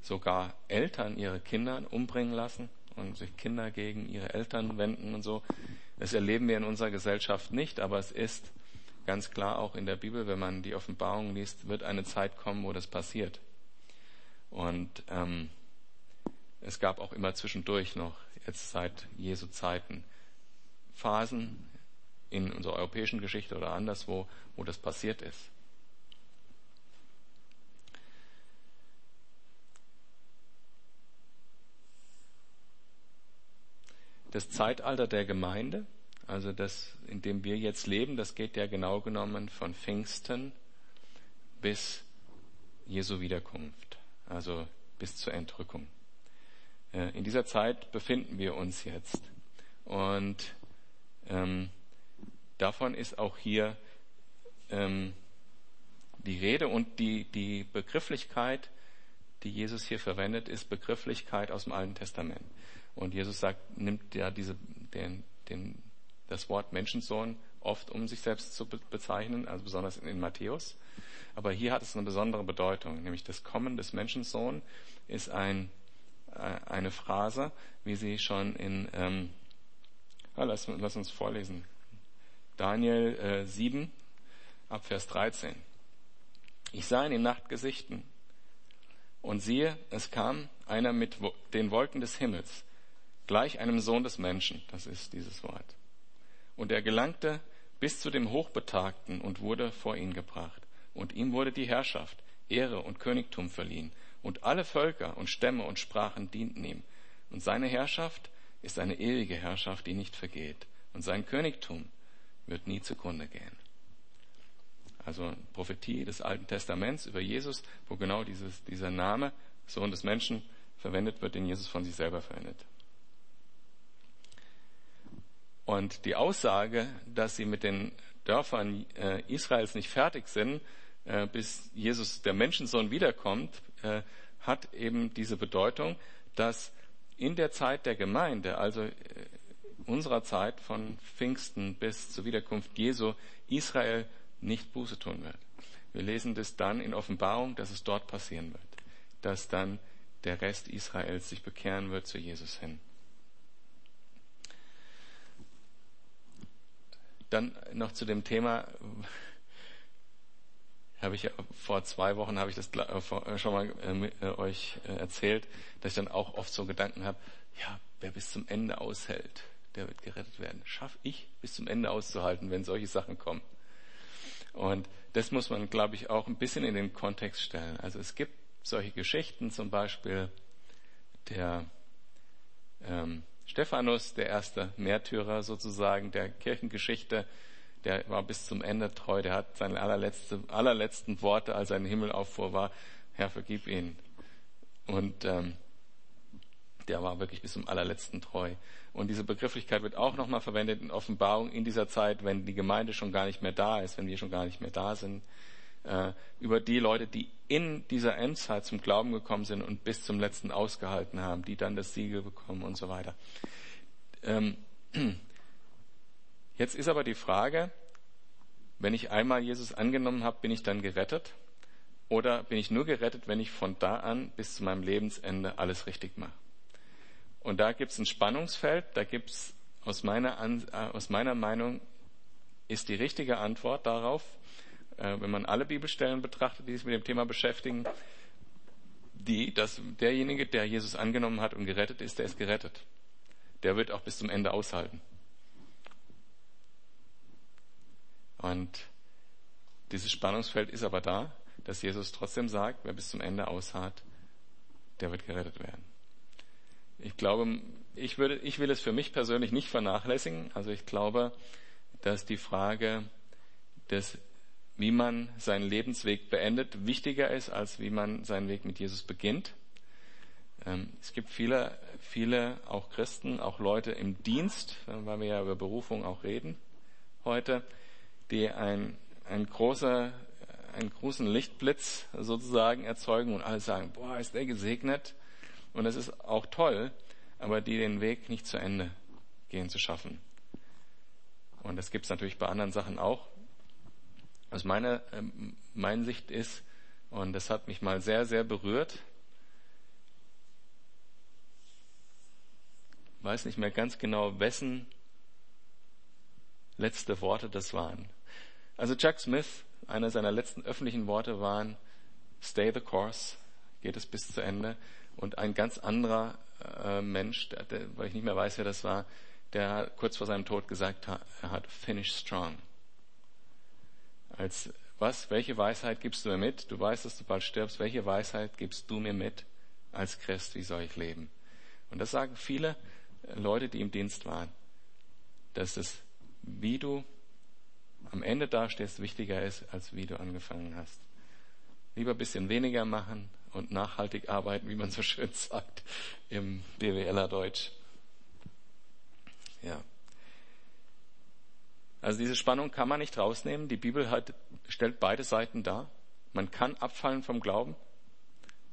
A: sogar Eltern ihre Kinder umbringen lassen und sich Kinder gegen ihre Eltern wenden und so, das erleben wir in unserer Gesellschaft nicht, aber es ist ganz klar auch in der Bibel, wenn man die Offenbarung liest, wird eine Zeit kommen, wo das passiert. Und ähm, es gab auch immer zwischendurch noch, jetzt seit Jesu Zeiten, Phasen in unserer europäischen Geschichte oder anderswo, wo das passiert ist. Das Zeitalter der Gemeinde, also das, in dem wir jetzt leben, das geht ja genau genommen von Pfingsten bis Jesu Wiederkunft, also bis zur Entrückung. Äh, in dieser Zeit befinden wir uns jetzt. Und ähm, davon ist auch hier ähm, die Rede und die, die Begrifflichkeit, die Jesus hier verwendet, ist Begrifflichkeit aus dem Alten Testament. Und Jesus sagt, nimmt ja diese, den, den, das Wort Menschensohn oft, um sich selbst zu bezeichnen, also besonders in, Matthäus. Aber hier hat es eine besondere Bedeutung, nämlich das Kommen des Menschensohn ist ein äh, eine Phrase, wie sie schon in, ähm, ja, lass, lass, uns vorlesen. Daniel äh, 7, ab Vers 13. Ich sah in den Nachtgesichten und siehe, es kam einer mit den Wolken des Himmels, gleich einem Sohn des Menschen, das ist dieses Wort. Und er gelangte bis zu dem Hochbetagten und wurde vor ihn gebracht. Und ihm wurde die Herrschaft, Ehre und Königtum verliehen und alle Völker und Stämme und Sprachen dienten ihm. Und seine Herrschaft ist eine ewige Herrschaft, die nicht vergeht. Und sein Königtum wird nie zugrunde gehen. Also Prophetie des Alten Testaments über Jesus, wo genau dieses, dieser Name, Sohn des Menschen, verwendet wird, den Jesus von sich selber verwendet. Und die Aussage, dass sie mit den Dörfern äh, Israels nicht fertig sind, äh, bis Jesus, der Menschensohn, wiederkommt, äh, hat eben diese Bedeutung, dass in der Zeit der Gemeinde, also äh, unserer Zeit von Pfingsten bis zur Wiederkunft Jesu, Israel nicht Buße tun wird. Wir lesen das dann in Offenbarung, dass es dort passieren wird, dass dann der Rest Israels sich bekehren wird zu Jesus hin. Dann noch zu dem Thema, habe ich vor zwei Wochen habe ich das äh, schon mal äh, euch äh, erzählt, dass ich dann auch oft so Gedanken habe, ja, wer bis zum Ende aushält, der wird gerettet werden. Schaff ich bis zum Ende auszuhalten, wenn solche Sachen kommen. Und das muss man, glaube ich, auch ein bisschen in den Kontext stellen. Also es gibt solche Geschichten, zum Beispiel der ähm, Stephanus, der erste Märtyrer sozusagen der Kirchengeschichte, der war bis zum Ende treu, der hat seine allerletzte, allerletzten Worte, als er in den Himmel auffuhr, war, Herr, vergib ihn. Und ähm, der war wirklich bis zum allerletzten treu. Und diese Begrifflichkeit wird auch nochmal verwendet in Offenbarung in dieser Zeit, wenn die Gemeinde schon gar nicht mehr da ist, wenn wir schon gar nicht mehr da sind, äh, über die Leute, die in dieser Endzeit zum Glauben gekommen sind und bis zum letzten ausgehalten haben, die dann das Siegel bekommen und so weiter. Ähm, jetzt ist aber die Frage, wenn ich einmal Jesus angenommen habe, bin ich dann gerettet? Oder bin ich nur gerettet, wenn ich von da an bis zu meinem Lebensende alles richtig mache? Und da gibt es ein Spannungsfeld, da gibt es aus meiner, äh, aus meiner Meinung ist die richtige Antwort darauf, äh, wenn man alle Bibelstellen betrachtet, die sich mit dem Thema beschäftigen, die, dass derjenige, der Jesus angenommen hat und gerettet ist, der ist gerettet. Der wird auch bis zum Ende aushalten. Und dieses Spannungsfeld ist aber da, dass Jesus trotzdem sagt, wer bis zum Ende ausharrt, der wird gerettet werden. Ich glaube, ich, würde, ich will es für mich persönlich nicht vernachlässigen. Also ich glaube, dass die Frage des, wie man seinen Lebensweg beendet, wichtiger ist, als wie man seinen Weg mit Jesus beginnt. Ähm, es gibt viele, viele, auch Christen, auch Leute im Dienst, weil wir ja über Berufung auch reden heute, die ein, ein großer, einen großen Lichtblitz sozusagen erzeugen und alle sagen, boah, ist der gesegnet. Und es ist auch toll, aber die den Weg nicht zu Ende gehen zu schaffen. Und das gibt es natürlich bei anderen Sachen auch. Was meine, äh, meine Sicht ist, und das hat mich mal sehr, sehr berührt, weiß nicht mehr ganz genau, wessen letzte Worte das waren. Also Chuck Smith, einer seiner letzten öffentlichen Worte waren, stay the course, geht es bis zu Ende. Und ein ganz anderer äh, Mensch, der, der, weil ich nicht mehr weiß, wer das war, der kurz vor seinem Tod gesagt hat, er hat finish strong. Als was, welche Weisheit gibst du mir mit? Du weißt, dass du bald stirbst. Welche Weisheit gibst du mir mit als Christ? Wie soll ich leben? Und das sagen viele Leute, die im Dienst waren, dass es, wie du am Ende dastehst, wichtiger ist, als wie du angefangen hast. Lieber ein bisschen weniger machen, und nachhaltig arbeiten, wie man so schön sagt im BWLer Deutsch. Ja. Also diese Spannung kann man nicht rausnehmen. Die Bibel hat, stellt beide Seiten dar. Man kann abfallen vom Glauben,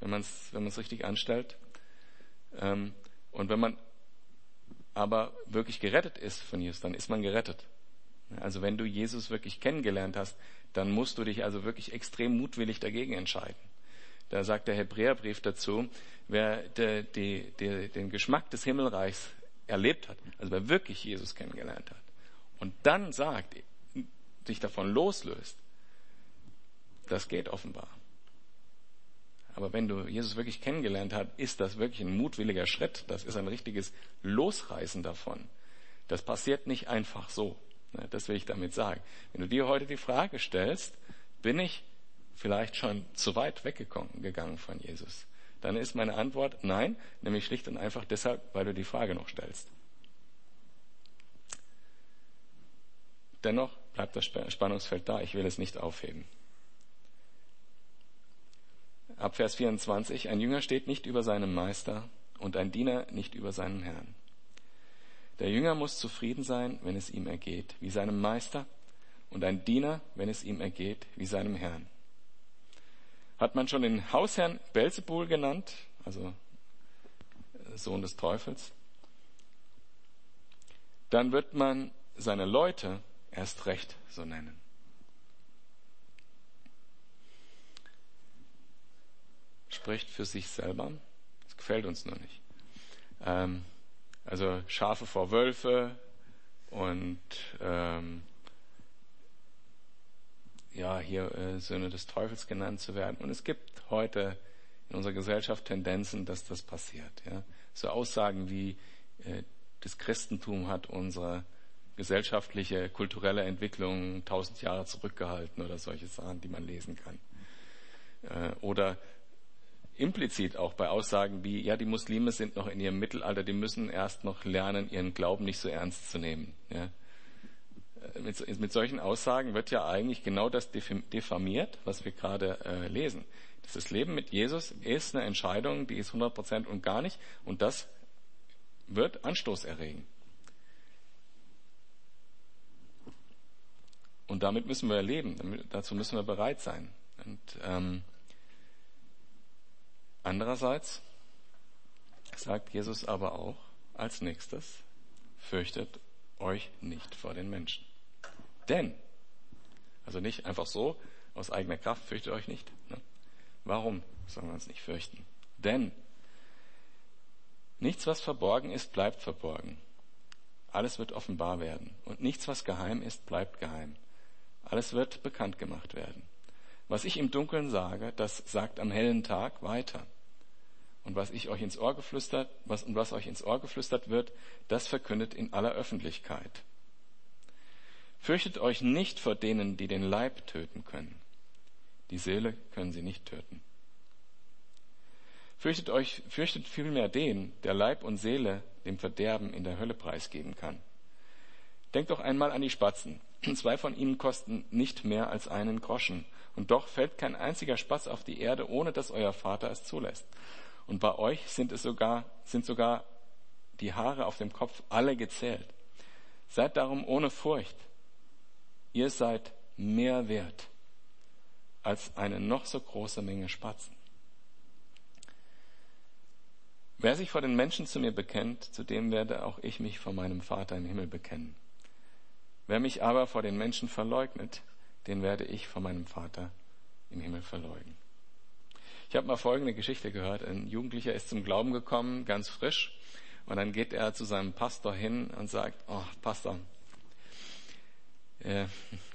A: wenn man es wenn richtig anstellt. Ähm, und wenn man aber wirklich gerettet ist von Jesus, dann ist man gerettet. Also wenn du Jesus wirklich kennengelernt hast, dann musst du dich also wirklich extrem mutwillig dagegen entscheiden. Da sagt der Hebräerbrief dazu, wer de, de, de, den Geschmack des Himmelreichs erlebt hat, also wer wirklich Jesus kennengelernt hat, und dann sagt, sich davon loslöst, das geht offenbar. Aber wenn du Jesus wirklich kennengelernt hast, ist das wirklich ein mutwilliger Schritt. Das ist ein richtiges Losreißen davon. Das passiert nicht einfach so. Ne, das will ich damit sagen. Wenn du dir heute die Frage stellst, bin ich vielleicht schon zu weit weggegangen von Jesus? Dann ist meine Antwort nein, nämlich schlicht und einfach deshalb, weil du die Frage noch stellst. Dennoch bleibt das Spannungsfeld da. Ich will es nicht aufheben. Ab Vers 24. Ein Jünger steht nicht über seinem Meister und ein Diener nicht über seinen Herrn. Der Jünger muss zufrieden sein, wenn es ihm ergeht, wie seinem Meister, und ein Diener, wenn es ihm ergeht, wie seinem Herrn. Hat man schon den Hausherrn Belzebul genannt, also Sohn des Teufels, dann wird man seine Leute erst recht so nennen. Spricht für sich selber. Das gefällt uns nur nicht. Ähm, also Schafe vor Wölfe und ähm, ja, hier äh, Söhne des Teufels genannt zu werden. Und es gibt heute in unserer Gesellschaft Tendenzen, dass das passiert. Ja? So Aussagen wie äh, das Christentum hat unsere gesellschaftliche, kulturelle Entwicklung tausend Jahre zurückgehalten oder solche Sachen, die man lesen kann. Äh, oder implizit auch bei Aussagen wie, ja, die Muslime sind noch in ihrem Mittelalter, die müssen erst noch lernen, ihren Glauben nicht so ernst zu nehmen. Ja. Äh, mit, mit, solchen Aussagen wird ja eigentlich genau das diffamiert, was wir gerade äh, lesen. Das Leben mit Jesus ist eine Entscheidung, die ist 100 Prozent und gar nicht. Und das wird Anstoß erregen. Und damit müssen wir leben. Dazu müssen wir bereit sein. Und ähm, andererseits sagt Jesus aber auch als nächstes, fürchtet euch nicht vor den Menschen. Denn, also nicht einfach so, aus eigener Kraft, fürchtet euch nicht. Ne? Warum sollen wir uns nicht fürchten? Denn nichts, was verborgen ist, bleibt verborgen. Alles wird offenbar werden. Und nichts, was geheim ist, bleibt geheim. Alles wird bekannt gemacht werden. Was ich im Dunkeln sage, das sagt am hellen Tag weiter. Und was ich euch ins Ohr geflüstert, was, und was euch ins Ohr geflüstert wird, das verkündet in aller Öffentlichkeit. Fürchtet euch nicht vor denen, die den Leib töten können. Die Seele können sie nicht töten. Fürchtet euch, fürchtet vielmehr den, der Leib und Seele dem Verderben in der Hölle preisgeben kann. Denkt doch einmal an die Spatzen. Zwei von ihnen kosten nicht mehr als einen Groschen. Und doch fällt kein einziger Spatz auf die Erde, ohne dass euer Vater es zulässt. Und bei euch sind es sogar, sind sogar die Haare auf dem Kopf alle gezählt. Seid darum ohne Furcht. Ihr seid mehr wert als eine noch so große Menge Spatzen. Wer sich vor den Menschen zu mir bekennt, zu dem werde auch ich mich vor meinem Vater im Himmel bekennen. Wer mich aber vor den Menschen verleugnet, den werde ich vor meinem Vater im Himmel verleugnen. Ich habe mal folgende Geschichte gehört. Ein Jugendlicher ist zum Glauben gekommen, ganz frisch, und dann geht er zu seinem Pastor hin und sagt, oh Pastor, äh,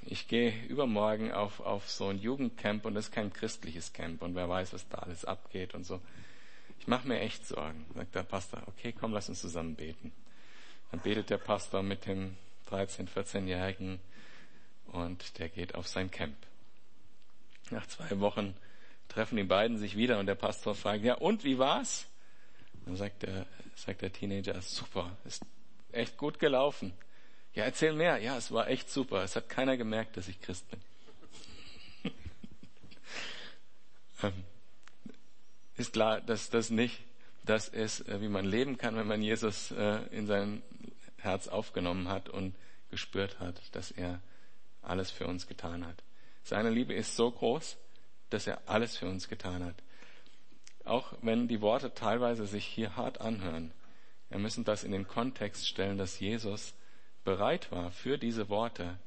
A: ich gehe übermorgen auf, auf so ein Jugendcamp und das ist kein christliches Camp und wer weiß, was da alles abgeht und so. Ich mache mir echt Sorgen, sagt der Pastor. Okay, komm, lass uns zusammen beten. Dann betet der Pastor mit dem 13-, 14-Jährigen und der geht auf sein Camp. Nach zwei Wochen treffen die beiden sich wieder und der Pastor fragt, ja und, wie war's? Dann sagt der, sagt der Teenager, super, ist echt gut gelaufen. Ja, erzähl mehr. Ja, es war echt super. Es hat keiner gemerkt, dass ich Christ bin. ähm, ist klar, dass das nicht das ist, äh, wie man leben kann, wenn man Jesus äh, in sein Herz aufgenommen hat und gespürt hat, dass er alles für uns getan hat. Seine Liebe ist so groß, dass er alles für uns getan hat. Auch wenn die Worte teilweise sich hier hart anhören, wir müssen das in den Kontext stellen, dass Jesus bereit war, für diese Worte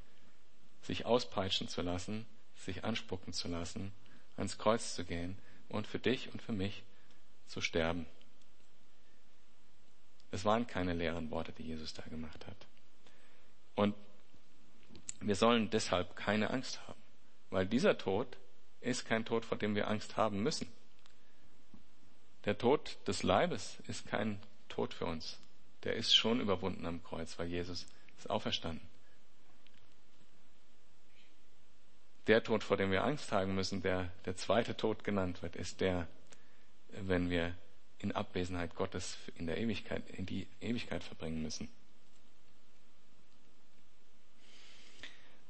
A: sich auspeitschen zu lassen, sich anspucken zu lassen, ans Kreuz zu gehen und für dich und für mich zu sterben. Es waren keine leeren Worte, die Jesus da gemacht hat. Und wir sollen deshalb keine Angst haben, weil dieser Tod ist kein Tod, vor dem wir Angst haben müssen. Der Tod des Leibes ist kein Tod für uns. Der ist schon überwunden am Kreuz, weil Jesus ist auferstanden. Der Tod, vor dem wir Angst haben müssen, der der zweite Tod genannt wird, ist der, wenn wir in Abwesenheit Gottes in der Ewigkeit, in die Ewigkeit verbringen müssen.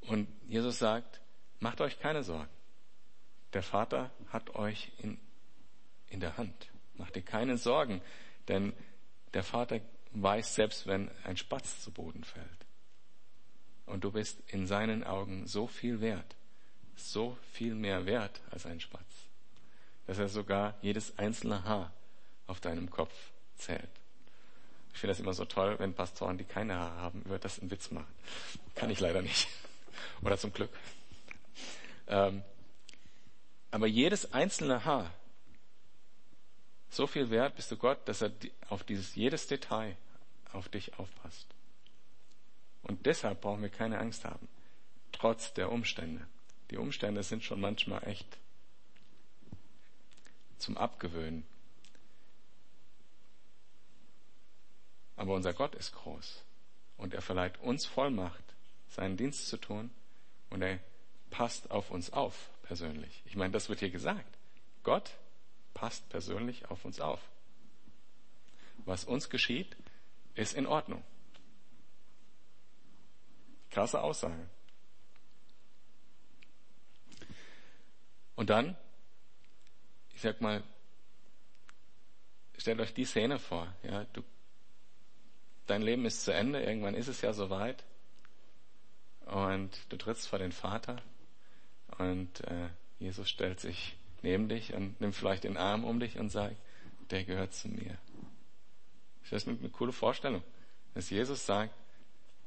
A: Und Jesus sagt, macht euch keine Sorgen. Der Vater hat euch in, in der Hand. Macht dir keine Sorgen, denn der Vater weiß selbst, wenn ein Spatz zu Boden fällt. Und du bist in seinen Augen so viel wert, so viel mehr wert als ein Spatz, dass er sogar jedes einzelne Haar auf deinem Kopf zählt. Ich finde das immer so toll, wenn Pastoren, die keine Haare haben, über das einen Witz machen. Kann ich leider nicht. Oder zum Glück. Ähm, aber jedes einzelne Haar, so viel wert bist du Gott, dass er auf dieses jedes Detail auf dich aufpasst. Und deshalb brauchen wir keine Angst haben, trotz der Umstände. Die Umstände sind schon manchmal echt zum Abgewöhnen. Aber unser Gott ist groß und er verleiht uns Vollmacht, seinen Dienst zu tun und er passt auf uns auf persönlich. Ich meine, das wird hier gesagt. Gott passt persönlich auf uns auf. Was uns geschieht, ist in Ordnung. Krasse Aussage. Und dann, ich sag mal, stellt euch die Szene vor. Ja, du dein Leben ist zu Ende, irgendwann ist es ja soweit. Und du trittst vor den Vater und äh, Jesus stellt sich neben dich und nimmt vielleicht den Arm um dich und sagt, der gehört zu mir. Das ist eine, eine coole Vorstellung, dass Jesus sagt,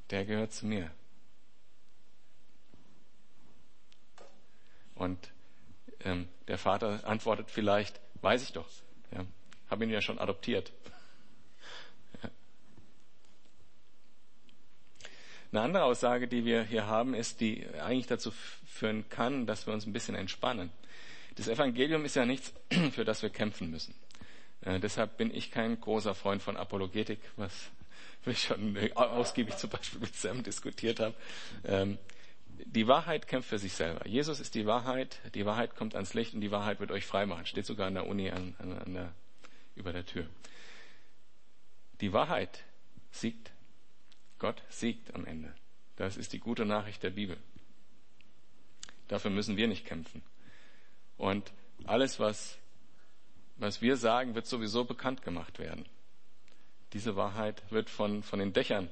A: der gehört zu mir. Und ähm, der Vater antwortet vielleicht, weiß ich doch, ja, habe ihn ja schon adoptiert. Eine andere Aussage, die wir hier haben, ist, die eigentlich dazu führen kann, dass wir uns ein bisschen entspannen. Das Evangelium ist ja nichts, für das wir kämpfen müssen. Äh, deshalb bin ich kein großer Freund von Apologetik, was ich schon ausgiebig zum Beispiel mit Sam diskutiert habe. Ähm, die Wahrheit kämpft für sich selber. Jesus ist die Wahrheit, die Wahrheit kommt ans Licht und die Wahrheit wird euch frei machen. Steht sogar an der Uni an, an, an der, über der Tür. Die Wahrheit siegt Gott siegt am Ende. Das ist die gute Nachricht der Bibel. Dafür müssen wir nicht kämpfen. Und alles, was, was wir sagen, wird sowieso bekannt gemacht werden. Diese Wahrheit wird von, von den Dächern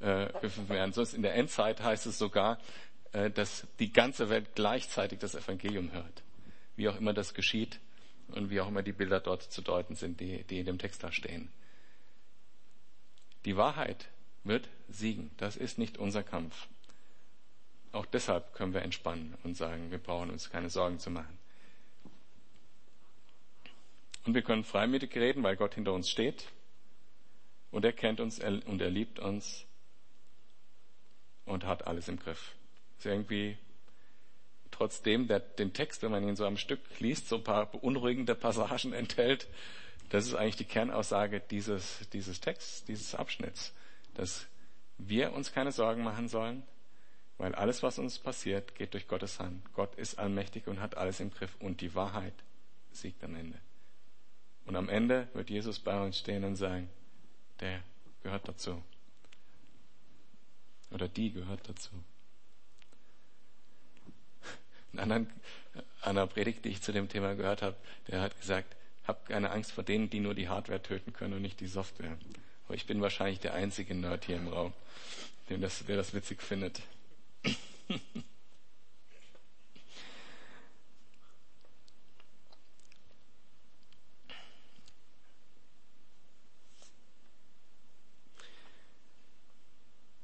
A: äh, gerufen werden. Sonst in der Endzeit heißt es sogar, äh, dass die ganze Welt gleichzeitig das Evangelium hört. Wie auch immer das geschieht und wie auch immer die Bilder dort zu deuten sind, die, die in dem Text da stehen. Die Wahrheit wird siegen. Das ist nicht unser Kampf. Auch deshalb können wir entspannen und sagen, wir brauchen uns keine Sorgen zu machen. Und wir können freimütig reden, weil Gott hinter uns steht. Und er kennt uns und er liebt uns und hat alles im Griff. ist irgendwie trotzdem der, den Text, wenn man ihn so am Stück liest, so ein paar beunruhigende Passagen enthält. Das ist eigentlich die Kernaussage dieses, dieses Texts, dieses Abschnitts dass wir uns keine Sorgen machen sollen, weil alles, was uns passiert, geht durch Gottes Hand. Gott ist allmächtig und hat alles im Griff und die Wahrheit siegt am Ende. Und am Ende wird Jesus bei uns stehen und sagen, der gehört dazu. Oder die gehört dazu. In anderen, einer Predigt, die ich zu dem Thema gehört habe, der hat gesagt, habt keine Angst vor denen, die nur die Hardware töten können und nicht die Software. Aber ich bin wahrscheinlich der einzige Nerd hier im Raum, der das, der das witzig findet.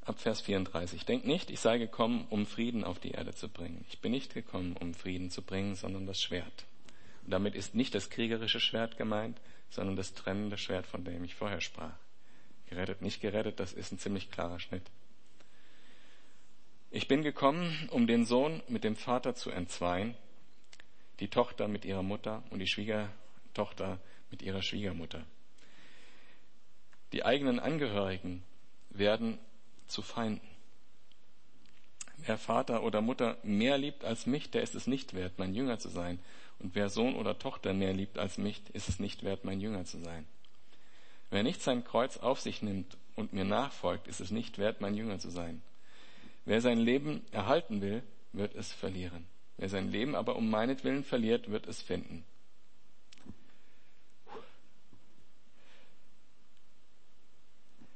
A: Ab Vers 34. Denkt nicht, ich sei gekommen, um Frieden auf die Erde zu bringen. Ich bin nicht gekommen, um Frieden zu bringen, sondern das Schwert. Und damit ist nicht das kriegerische Schwert gemeint, sondern das trennende Schwert, von dem ich vorher sprach. Gerettet, nicht gerettet, das ist ein ziemlich klarer Schnitt. Ich bin gekommen, um den Sohn mit dem Vater zu entzweien, die Tochter mit ihrer Mutter und die Schwiegertochter mit ihrer Schwiegermutter. Die eigenen Angehörigen werden zu Feinden. Wer Vater oder Mutter mehr liebt als mich, der ist es nicht wert, mein Jünger zu sein. Und wer Sohn oder Tochter mehr liebt als mich, ist es nicht wert, mein Jünger zu sein. Wer nicht sein Kreuz auf sich nimmt und mir nachfolgt, ist es nicht wert, mein Jünger zu sein. Wer sein Leben erhalten will, wird es verlieren. Wer sein Leben aber um meinetwillen verliert, wird es finden.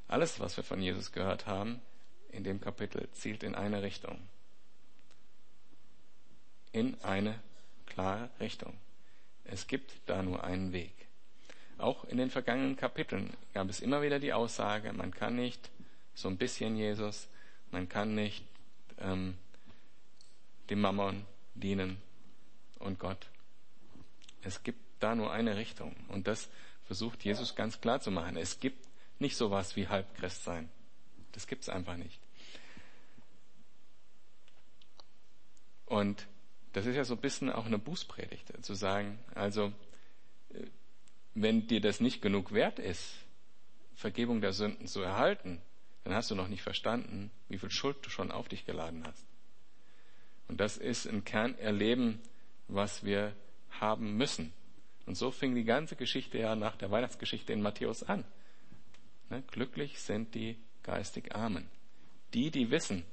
A: Alles, was wir von Jesus gehört haben, in dem Kapitel zielt in eine Richtung. In eine klare Richtung. Es gibt da nur einen Weg. Auch in den vergangenen Kapiteln gab es immer wieder die Aussage, man kann nicht so ein bisschen Jesus, man kann nicht ähm, dem Mammon dienen und Gott. Es gibt da nur eine Richtung. Und das versucht Jesus ganz klar zu machen. Es gibt nicht sowas wie Halbchrist sein. Das gibt's einfach nicht. Und das ist ja so ein bisschen auch eine Bußpredigt, zu sagen, also wenn dir das nicht genug wert ist, Vergebung der Sünden zu erhalten, dann hast du noch nicht verstanden, wie viel Schuld du schon auf dich geladen hast. Und das ist ein Kernerleben, was wir haben müssen. Und so fing die ganze Geschichte ja nach der Weihnachtsgeschichte in Matthäus an. Ne? Glücklich sind die geistig Armen. Die, die wissen,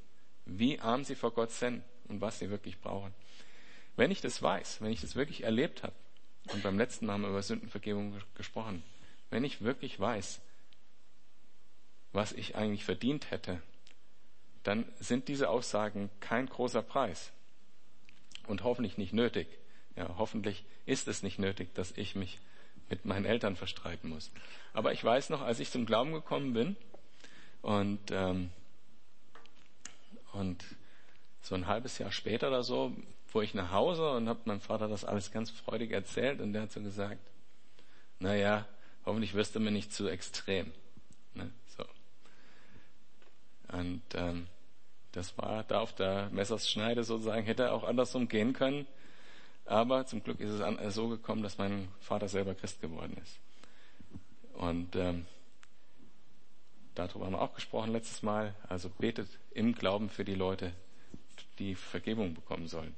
A: wie arm sie vor Gott sind und was sie wirklich brauchen. Wenn ich das weiß, wenn ich das wirklich erlebt habe, und beim letzten Mal haben wir über Sündenvergebung gesprochen, wenn ich wirklich weiß, was ich eigentlich verdient hätte, dann sind diese Aussagen kein großer Preis und hoffentlich nicht nötig. Ja, hoffentlich ist es nicht nötig, dass ich mich mit meinen Eltern verstreiten muss. Aber ich weiß noch, als ich zum Glauben gekommen bin und ähm, und so ein halbes Jahr später oder so fuhr ich nach Hause und habe meinem Vater das alles ganz freudig erzählt und der hat so gesagt, naja, hoffentlich wirst du mir nicht zu extrem. Ne? So. Und ähm, das war da auf der Messersschneide sozusagen, hätte auch andersrum gehen können. Aber zum Glück ist es an, so gekommen, dass mein Vater selber Christ geworden ist. Und ähm, darüber haben wir auch gesprochen letztes Mal. Also betet im Glauben für die Leute, die Vergebung bekommen sollen.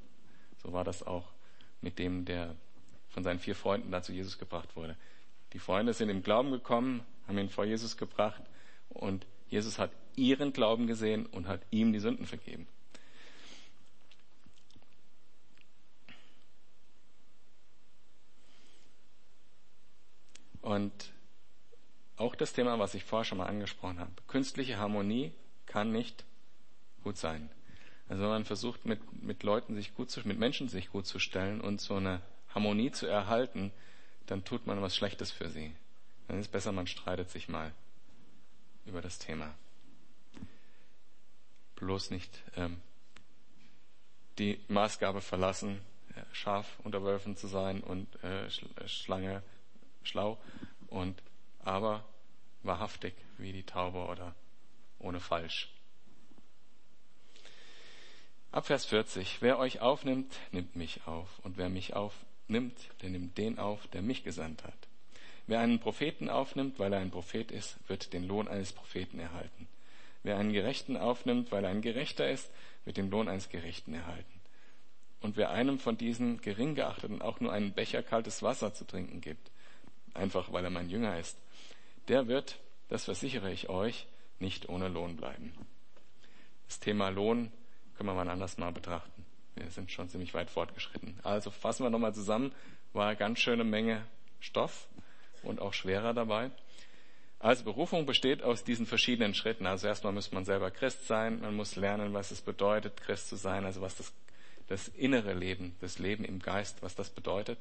A: So war das auch mit dem, der von seinen vier Freunden da zu Jesus gebracht wurde. Die Freunde sind im Glauben gekommen, haben ihn vor Jesus gebracht und Jesus hat ihren Glauben gesehen und hat ihm die Sünden vergeben. Und auch das Thema, was ich vorher schon mal angesprochen habe. Künstliche Harmonie kann nicht gut sein. Also wenn man versucht, mit, mit Leuten sich gut zu, mit Menschen sich gut zu stellen und so eine Harmonie zu erhalten, dann tut man was Schlechtes für sie. Dann ist es besser, man streitet sich mal über das Thema. Bloß nicht ähm, die Maßgabe verlassen, äh, scharf unter Wölfen zu sein und äh, äh, Schlange schlau und aber wahrhaftig wie die Taube oder ohne falsch. Ab Vers 40. Wer euch aufnimmt, nimmt mich auf. Und wer mich aufnimmt, der nimmt den auf, der mich gesandt hat. Wer einen Propheten aufnimmt, weil er ein Prophet ist, wird den Lohn eines Propheten erhalten. Wer einen Gerechten aufnimmt, weil er ein Gerechter ist, wird den Lohn eines Gerechten erhalten. Und wer einem von diesen Geringgeachteten auch nur einen Becher kaltes Wasser zu trinken gibt, einfach weil er mein Jünger ist, der wird, das versichere ich euch, nicht ohne Lohn bleiben. Das Thema Lohn können wir mal anders mal betrachten. Wir sind schon ziemlich weit fortgeschritten. Also fassen wir nochmal zusammen. War eine ganz schöne Menge Stoff und auch schwerer dabei. Also Berufung besteht aus diesen verschiedenen Schritten. Also erstmal muss man selber Christ sein. Man muss lernen, was es bedeutet, Christ zu sein. Also was das, das innere Leben, das Leben im Geist, was das bedeutet.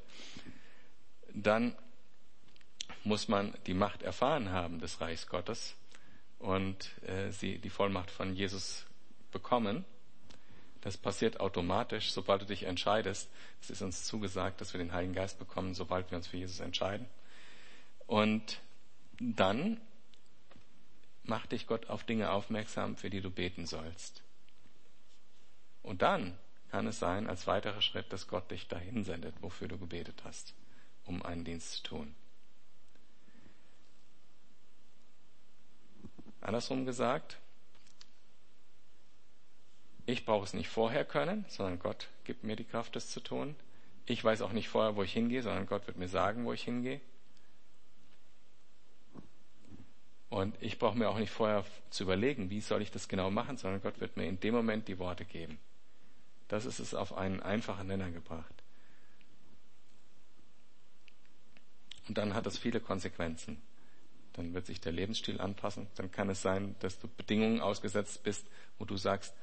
A: Dann muss man die Macht erfahren haben des Reichs Gottes und äh, sie die Vollmacht von Jesus bekommen. Das passiert automatisch, sobald du dich entscheidest. Es ist uns zugesagt, dass wir den Heiligen Geist bekommen, sobald wir uns für Jesus entscheiden. Und dann macht dich Gott auf Dinge aufmerksam, für die du beten sollst. Und dann kann es sein, als weiterer Schritt, dass Gott dich dahin sendet, wofür du gebetet hast, um einen Dienst zu tun. Andersrum gesagt, ich brauche es nicht vorher können, sondern Gott gibt mir die Kraft, das zu tun. Ich weiß auch nicht vorher, wo ich hingehe, sondern Gott wird mir sagen, wo ich hingehe. Und ich brauche mir auch nicht vorher zu überlegen, wie soll ich das genau machen, sondern Gott wird mir in dem Moment die Worte geben. Das ist es auf einen einfachen Nenner gebracht. Und dann hat das viele Konsequenzen. dann wird sich der Lebensstil anpassen. Dann kann es sein, dass du Bedingungen ausgesetzt bist, wo du sagst,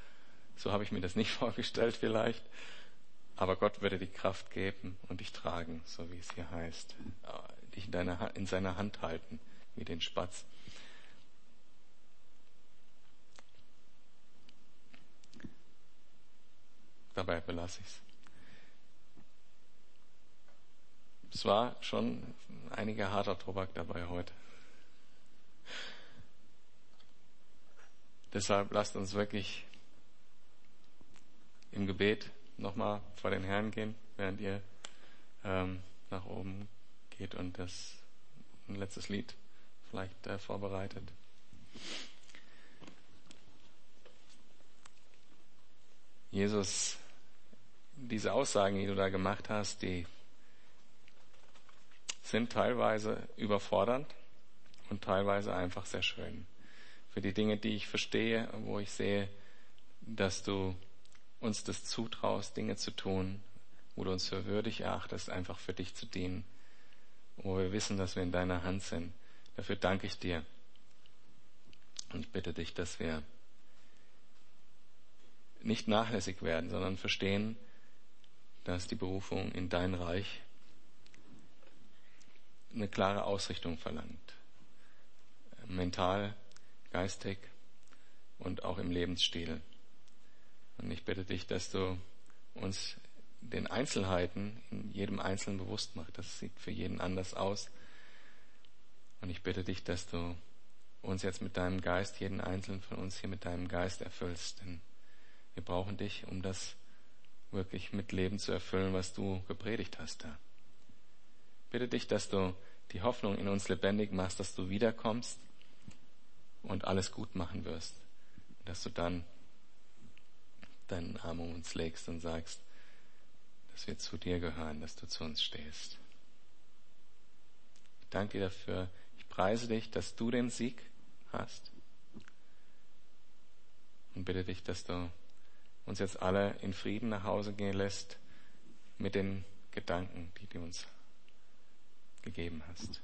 A: so habe ich mir das nicht vorgestellt vielleicht. Aber Gott würde die Kraft geben und dich tragen, so wie es hier heißt. Dich in, deiner, in seiner Hand halten, wie den Spatz. Dabei belasse ich es. Es war schon einiger harter Tobak dabei heute. Deshalb lasst uns wirklich Gebet nochmal vor den Herrn gehen, während ihr ähm, nach oben geht und das ein letztes Lied vielleicht äh, vorbereitet. Jesus, diese Aussagen, die du da gemacht hast, die sind teilweise überfordernd und teilweise einfach sehr schön. Für die Dinge, die ich verstehe, wo ich sehe, dass du uns das zutraust, Dinge zu tun, wo du uns für würdig erachtest, einfach für dich zu dienen, wo wir wissen, dass wir in deiner Hand sind. Dafür danke ich dir. Und ich bitte dich, dass wir nicht nachlässig werden, sondern verstehen, dass die Berufung in dein Reich eine klare Ausrichtung verlangt. Mental, geistig und auch im Lebensstil. Und ich bitte dich, dass du uns den Einzelheiten in jedem Einzelnen bewusst machst. Das sieht für jeden anders aus. Und ich bitte dich, dass du uns jetzt mit deinem Geist, jeden Einzelnen von uns hier mit deinem Geist erfüllst. Denn wir brauchen dich, um das wirklich mit Leben zu erfüllen, was du gepredigt hast da. Bitte dich, dass du die Hoffnung in uns lebendig machst, dass du wiederkommst und alles gut machen wirst. Dass du dann deinen Arm um uns legst und sagst, dass wir zu dir gehören, dass du zu uns stehst. Ich danke dir dafür. Ich preise dich, dass du den Sieg hast. Und bitte dich, dass du uns jetzt alle in Frieden nach Hause gehen lässt mit den Gedanken, die du uns gegeben hast.